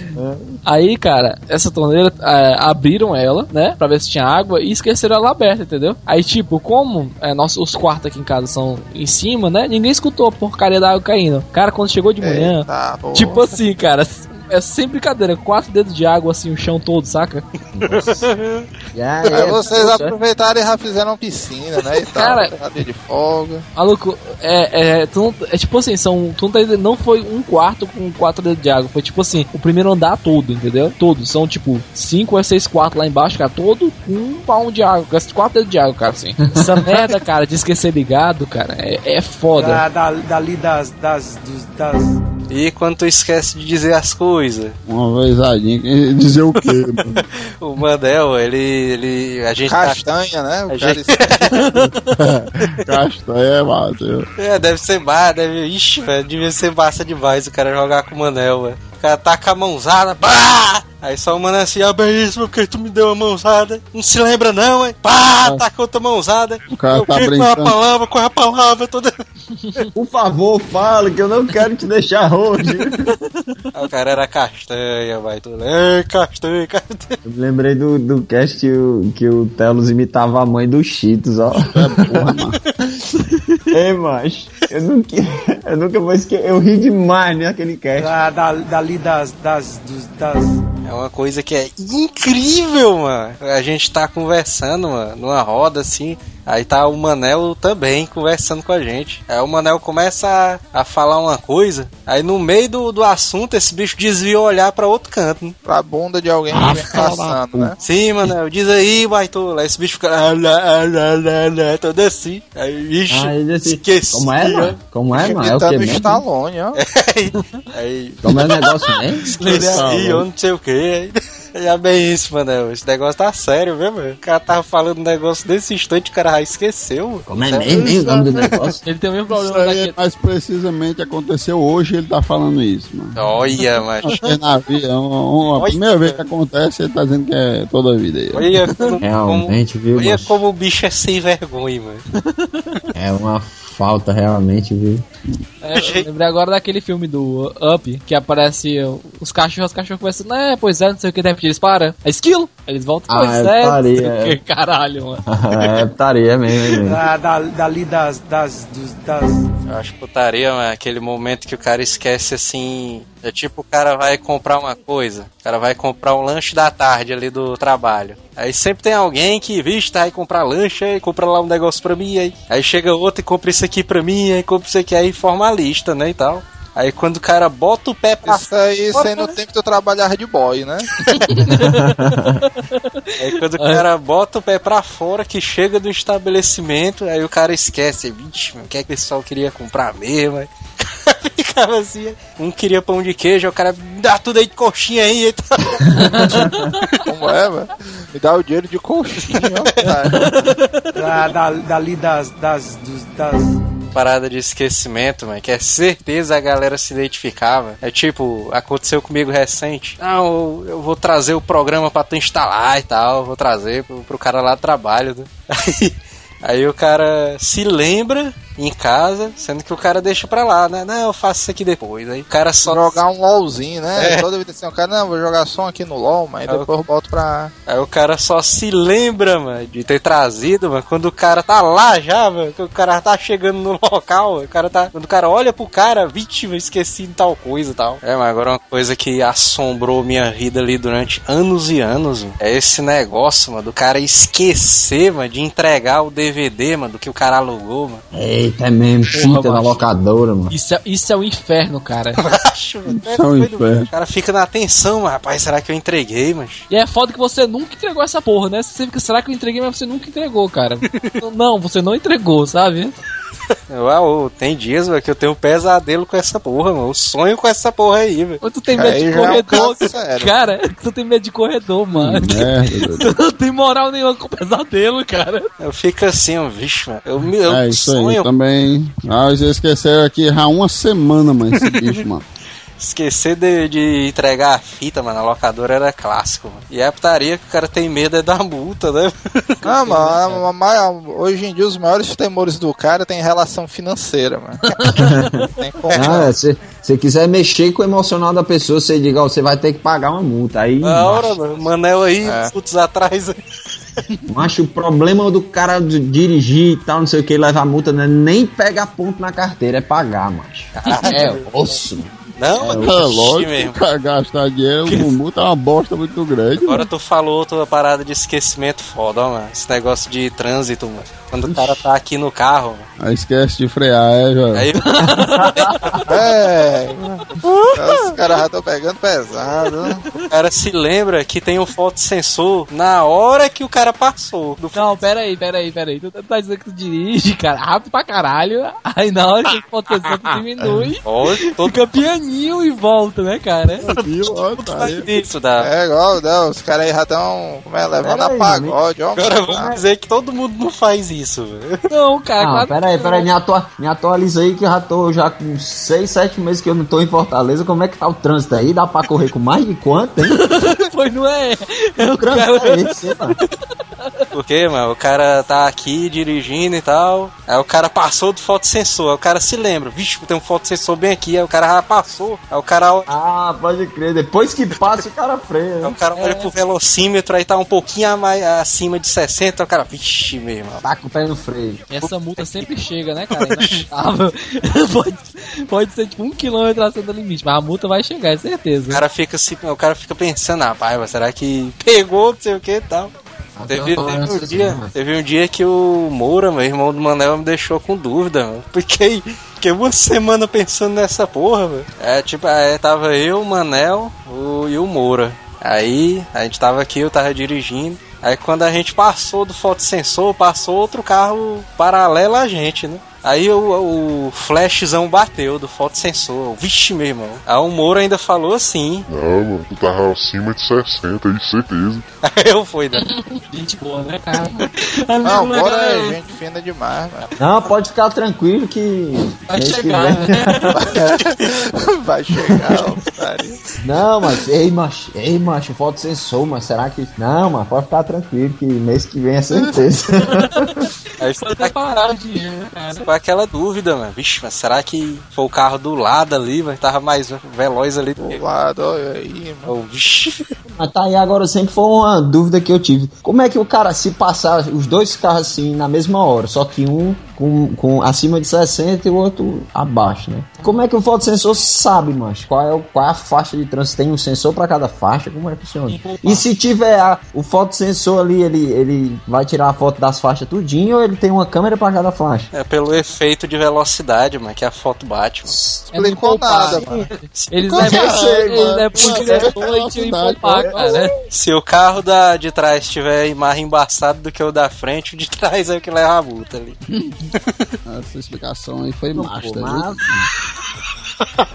Aí, cara, essa torneira é, abriram ela, né, pra ver se tinha água e esqueceram ela aberta, entendeu? Aí, tipo, como é, nosso, os quartos aqui em casa são em cima, né, ninguém escutou a porcaria da água caindo. Cara, quando chegou de manhã, Eita, tipo assim, cara, é sem brincadeira, quatro dedos de água assim, o chão todo, saca? Já Aí é. vocês aproveitaram e já fizeram piscina, né? E tal, Cara- brincadeira de folga. Maluco, é, é, tu é tipo assim, são, tu não, tá não foi um quarto com quatro dedos de água, foi tipo assim, o primeiro andar todo, entendeu? Todos, são tipo cinco ou seis quartos lá embaixo, cara, todo com um palmo de água, com esses quatro dedos de água, cara, assim. Essa merda, cara, de esquecer ligado, cara, é, é foda. Da, da, dali das, das, dos- das. E quando tu esquece de dizer as coisas, Uma vez a gente dizer o quê, mano? o Mandel, ele. ele a gente tá. Castanha, né? O A cara gente- Castanha, Matheus. É, deve ser massa, deve. Ixi, velho, devia ser massa demais o cara jogar com o Manel, velho. O cara taca a mãozada, pá! Aí só o Manel assim, abre isso porque tu me deu a mãozada. Não se lembra não, hein? Pá! Taca outra mãozada. O cara Eu, tá que- Qual é a brincando. palavra? Qual é a palavra? Toda... Por favor, fala que eu não quero te deixar hoje. O cara era castanha, vai. Tu... Ei, castanha, castanha. Eu me lembrei do, do cast que o, que o Telos imitava a mãe dos Cheetos, ó. Porra, mano. Ei, macho, eu nunca, eu nunca vou esquecer. Eu ri demais naquele cast. Da, da, dali das, das, dos- das. É uma coisa que é incrível, mano. A gente tá conversando, mano, numa roda assim. Aí tá o Manel também conversando com a gente. Aí o Manel começa a, a falar uma coisa. Aí no meio do, do assunto, esse bicho desvia o olhar pra outro canto. Né? pra bunda de alguém que vem passando, né? Sim, Manel, diz aí, baitola. Aí esse bicho fica. Ah, ah, todo assim. Aí, Ah, ele assim, esqueci. Como é, mano? Como é, mano? É o que mesmo? Stallone, ó. Aí, Como é o negócio mesmo? ele aí, eu não sei o que. Já bem isso, Manel. Esse negócio tá sério, viu, mano? O cara tava falando um negócio desse instante, o cara já esqueceu. mano. Como é mesmo, hein, o nome do negócio? Ele tem o mesmo Isso problema aí, daqui. mas precisamente aconteceu hoje ele tá falando isso, mano. Olha. Acho que é na vida, é uma, uma Olha. primeira vez que acontece, ele tá dizendo que é toda a vida. Olha como, Realmente, viu, olha como o bicho é sem vergonha, mano. É uma falta, realmente, viu? É, eu lembrei agora daquele filme do Up, que aparece os cachorros, os cachorros conversando, é, pois é, não sei o que, de repente eles param, é esquilo, eles voltam, Ah, pois é é, putaria, o que, caralho, mano. é putaria mesmo, mesmo. Da, da, dali das, das, dos- das. Eu acho putaria, mano, aquele momento que o cara esquece assim. É tipo o cara vai comprar uma coisa. O cara vai comprar um lanche da tarde ali do trabalho. Aí sempre tem alguém que, vixe, tá aí comprar lanche, aí compra lá um negócio pra mim, aí, aí chega outro e compra isso aqui pra mim, aí compra isso aqui, aí forma a lista, né, e tal. Aí quando o cara bota o pé pra Isso aí, isso aí no tempo que eu trabalhava de boy, né? Aí quando o cara bota o pé pra fora, que chega do estabelecimento, aí o cara esquece, vixe, o que é que o pessoal queria comprar mesmo? Ficava assim, um queria pão de queijo, o cara dá tudo aí de coxinha aí e tal. Como é, mano? Me dá o dinheiro de coxinha, ó. cara. Da, da, dali das, das, das. Parada de esquecimento, mano, que é certeza a galera se identificava. É tipo, aconteceu comigo recente. Não, eu, eu vou trazer o programa pra tu instalar e tal, vou trazer pro, pro cara lá do trabalho. Né? Aí, aí o cara se lembra em casa, sendo que o cara deixa pra lá, né? Não, eu faço isso aqui depois. Aí o cara só Jogar um LOLzinho, né? É. Toda vida assim, o cara, não, vou jogar só aqui no LOL, mas É, depois eu volto pra. Aí o cara só se lembra, mano, de ter trazido, mano, quando o cara tá lá já, mano, que o cara tá chegando no local, o cara tá. Quando o cara olha pro cara, vítima, esqueci de tal coisa e tal. É, mas agora uma coisa que assombrou minha vida ali durante anos e anos, mano, é esse negócio, mano, do cara esquecer, mano, de entregar o DVD, mano, do que o cara alugou, mano. Eita, é mesmo, fita macho. locadora, mano. Isso é, isso é o inferno, cara. Acho, Isso é um inferno. O cara fica na mas, rapaz, será que eu entreguei, mas E é foda que você nunca entregou essa porra, né? Você fica, será que eu entreguei, mas você nunca entregou, cara. não, você não entregou, sabe? Uau, tem dias, velho, que eu tenho um pesadelo com essa porra, mano. Eu sonho com essa porra aí, velho. Tu tem medo Aí de já é um corredor, caso sério. cara. Tu tem medo de corredor, mano. Merda, doido. Tu não tem moral nenhuma com pesadelo, cara. Eu fico assim, ó, vixe, mano. Eu, me- eu É isso aí sonho. também. Ah, você esqueceu aqui há uma semana, mano, esse bicho, mano. Esquecer de, de entregar a fita, mano, na locadora era clássico, mano. E a putaria que o cara tem medo é da multa, né? Não, mano, a ma- hoje em dia os maiores temores do cara tem relação financeira, mano. tem como. Ah, se você quiser mexer com o emocional da pessoa, você diga, ó, você vai ter que pagar uma multa. Aí, Na hora, mano, Manel aí, É. putz atrás. macho, o problema do cara de- dirigir e tal, não sei o que, levar multa, não é nem pegar ponto na carteira, é pagar, macho. É osso, mano. Não, mano, É ixi, lógico, mesmo. pra gastar dinheiro, o Mumu tá uma bosta muito grande. Agora tu falou outra parada de esquecimento foda, ó, mano. Esse negócio de trânsito, mano. Quando o cara tá aqui no carro, mano. Aí esquece de frear, é, já. Aí É, os caras já estão pegando pesado. o cara se lembra que tem um fotossensor na hora que o cara passou. Do Não, pera aí, pera aí, pera aí. Tu tá dizendo que tu dirige, cara, rápido pra caralho. Aí na hora que o potencial diminui, Olha, todo fica pianinho e volta, né, cara? Viu? Ó, tá aí. isso da. É igual, não, os caras aí já estão levando Pera a aí, pagode, ó. Agora vamos dizer que todo mundo não faz isso, velho. Não, cara, Ah, claro pera aí, pera aí, me, atua, me atualiza aí que eu já tô já com 6, 7 meses que eu não tô em Fortaleza. Como é que tá o trânsito aí? Dá pra correr com mais de quanto, hein? foi, não é? É o trânsito cara. é esse, mano? Porque, mano, o cara tá aqui dirigindo e tal. Aí o cara passou do fotossensor. Aí o cara se lembra, vixe, tem um fotossensor bem aqui. Aí o cara já passou. Aí o cara, aí Ah, pode crer. Depois que passa, o cara freia. né? o cara olha pro velocímetro aí tá um pouquinho a mais, acima de 60. Aí o cara, vixe, meu irmão. Tá com o pé no freio. Essa multa sempre chega, né, cara? Pode, pode ser tipo um quilômetro acima do limite, mas a multa vai chegar, é O certeza. cara fica assim, o cara fica pensando, rapaz, mas será que pegou, não sei o que e tal. Teve, teve um dia, teve um dia que o Moura, meu irmão do Manel, me deixou com dúvida, mano. Fiquei, fiquei uma semana pensando nessa porra, velho. É, tipo, é, tava eu, o Manel o, e o Moura. Aí, a gente tava aqui, eu tava dirigindo. Aí quando a gente passou do fotossensor, passou outro carro paralelo a gente, né? Aí o, o flashzão bateu do fotossensor. Vixe, meu irmão. Aí o Moura ainda falou assim. Não, mano, tu tava acima de 60, aí certeza. Aí eu fui, né? Gente boa, né, cara? Não, bora é gente fina demais, mano. Não, pode ficar tranquilo que. Vai mês que chegar, vem- né? Vai chegar, ó, putaria. Não, mas, ei, macho, ei, macho, foto sensor, mas será que. Não, mas pode ficar tranquilo que mês que vem é certeza. Aí Só foi, até parar o dinheiro, né, cara. Foi aquela dúvida, mano. Vixe, mas será que foi o carro do lado ali, mano? Tava mais veloz ali do que. Do lado, olha aí, mano. Oh, vixe. mas tá aí agora sempre foi uma dúvida que eu tive. Como é que o cara, se passar os dois carros assim na mesma hora, só que um com, com acima de 60 e o outro abaixo, né? Como é que o fotossensor sabe, macho? Qual é, o, qual é a faixa de trânsito? Tem um sensor pra cada faixa? Como é que funciona? E se tiver a- o fotossensor ali, ele, ele vai tirar a foto das faixas tudinho ou ele tem uma câmera pra cada faixa? É pelo efeito de velocidade, mano, que a foto bate, mano. É não nada, mano. Eles Como levam levam o diretor é e é. cara. Se o carro da, de trás tiver mais embaçado do que o da frente, o de trás é o que leva a multa ali. Essa explicação aí foi Pô, master. mas-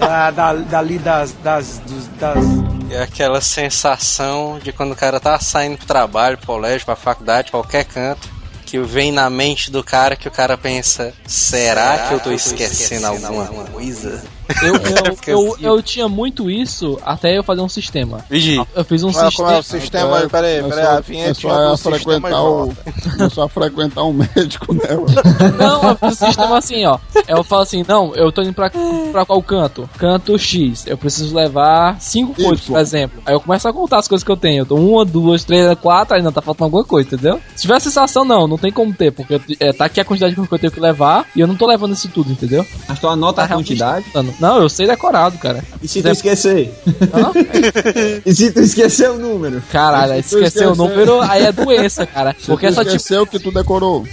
Ah, da, dali das, das, dos- das. É aquela sensação de quando o cara tá saindo pro trabalho, pro colégio, pra faculdade, qualquer canto, que vem na mente do cara que o cara pensa, será que eu tô esquecendo alguma coisa? Eu, eu, eu, assim. eu tinha muito isso até eu fazer um sistema. Vigi, Eu fiz um Mas como é o sistema. sistema aí? Peraí, peraí, a vinheta sistema frequentar o. volta. Começou a frequentar um médico, né? Não, eu fiz um sistema assim, ó. Eu falo assim, não, eu tô indo pra, pra qual canto? Canto X. Eu preciso levar cinco Y. coisas, por exemplo. Aí eu começo a contar as coisas que eu tenho. Eu tô uma, duas, três, quatro, aí não, tá faltando alguma coisa, entendeu? Se tiver a sensação, não, não tem como ter, porque é, tá aqui a quantidade que eu tenho que levar e eu não tô levando isso tudo, entendeu? Mas tu anota Tá a quantidade. realmente- Não, eu sei decorado, cara. E se tu esquecer? Hã? E se tu esquecer o número? Caralho, aí Se tu esqueceu o esquecer- número, aí é doença, cara. Porque tu só tipo. esqueceu que tu decorou.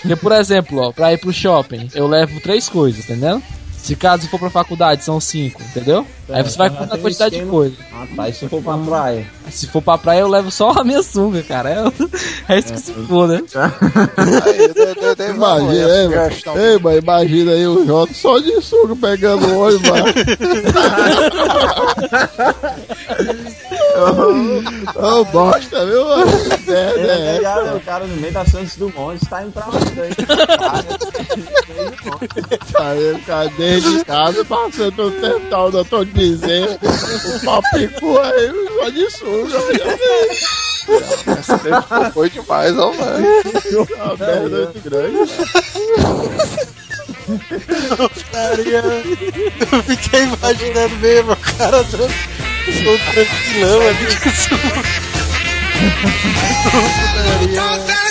Porque, por exemplo, ó, pra ir pro shopping, eu levo três coisas, entendeu? Se caso for pra faculdade, são cinco, entendeu? Aí você vai já contar a quantidade de esquema. coisa. Ah, tá. E se for pra praia? Se for pra praia, eu levo só a minha sunga, cara. É, é isso que se for, né? Aí, de- de- de- Imagina, essa ei, mano. questão. ei, mas imagina aí o Jota só de suco pegando o olho, mano. Ô, bosta, viu? mano? É, Ele é, é ligado, o cara no meio da Santos Dumont está indo pra onde aí? Aí o cara desde casa passando o tental da Tô dizendo, o papicu aí, só de suco. Essa foi demais, ó, mano. A merda muito grande. Eu fiquei imaginando mesmo, o cara dando um tranquilão ali. Toss down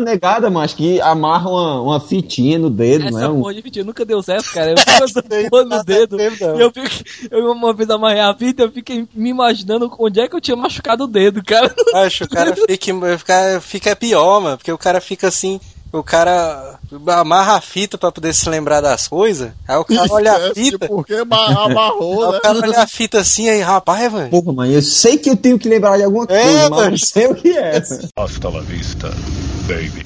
uma negada, mas que amarra uma, uma fitinha no dedo, Essa não é? Um... porra de fita nunca deu certo, cara. Eu fico essa porra no dedo. E eu, fico, eu uma vez amarrei a fita, eu fiquei me imaginando onde é que eu tinha machucado o dedo, cara. Acho, o cara fica, fica, fica pior, mano, porque o cara fica assim. O cara amarra a fita pra poder se lembrar das coisas. Aí o cara olha a Esquece fita. Porque ama- amarrou, Aí né? o cara olha a fita assim, aí, rapaz, velho. Porra, mãe, eu sei que eu tenho que lembrar de alguma coisa, É, mas não sei o que é. Hasta la vista, baby.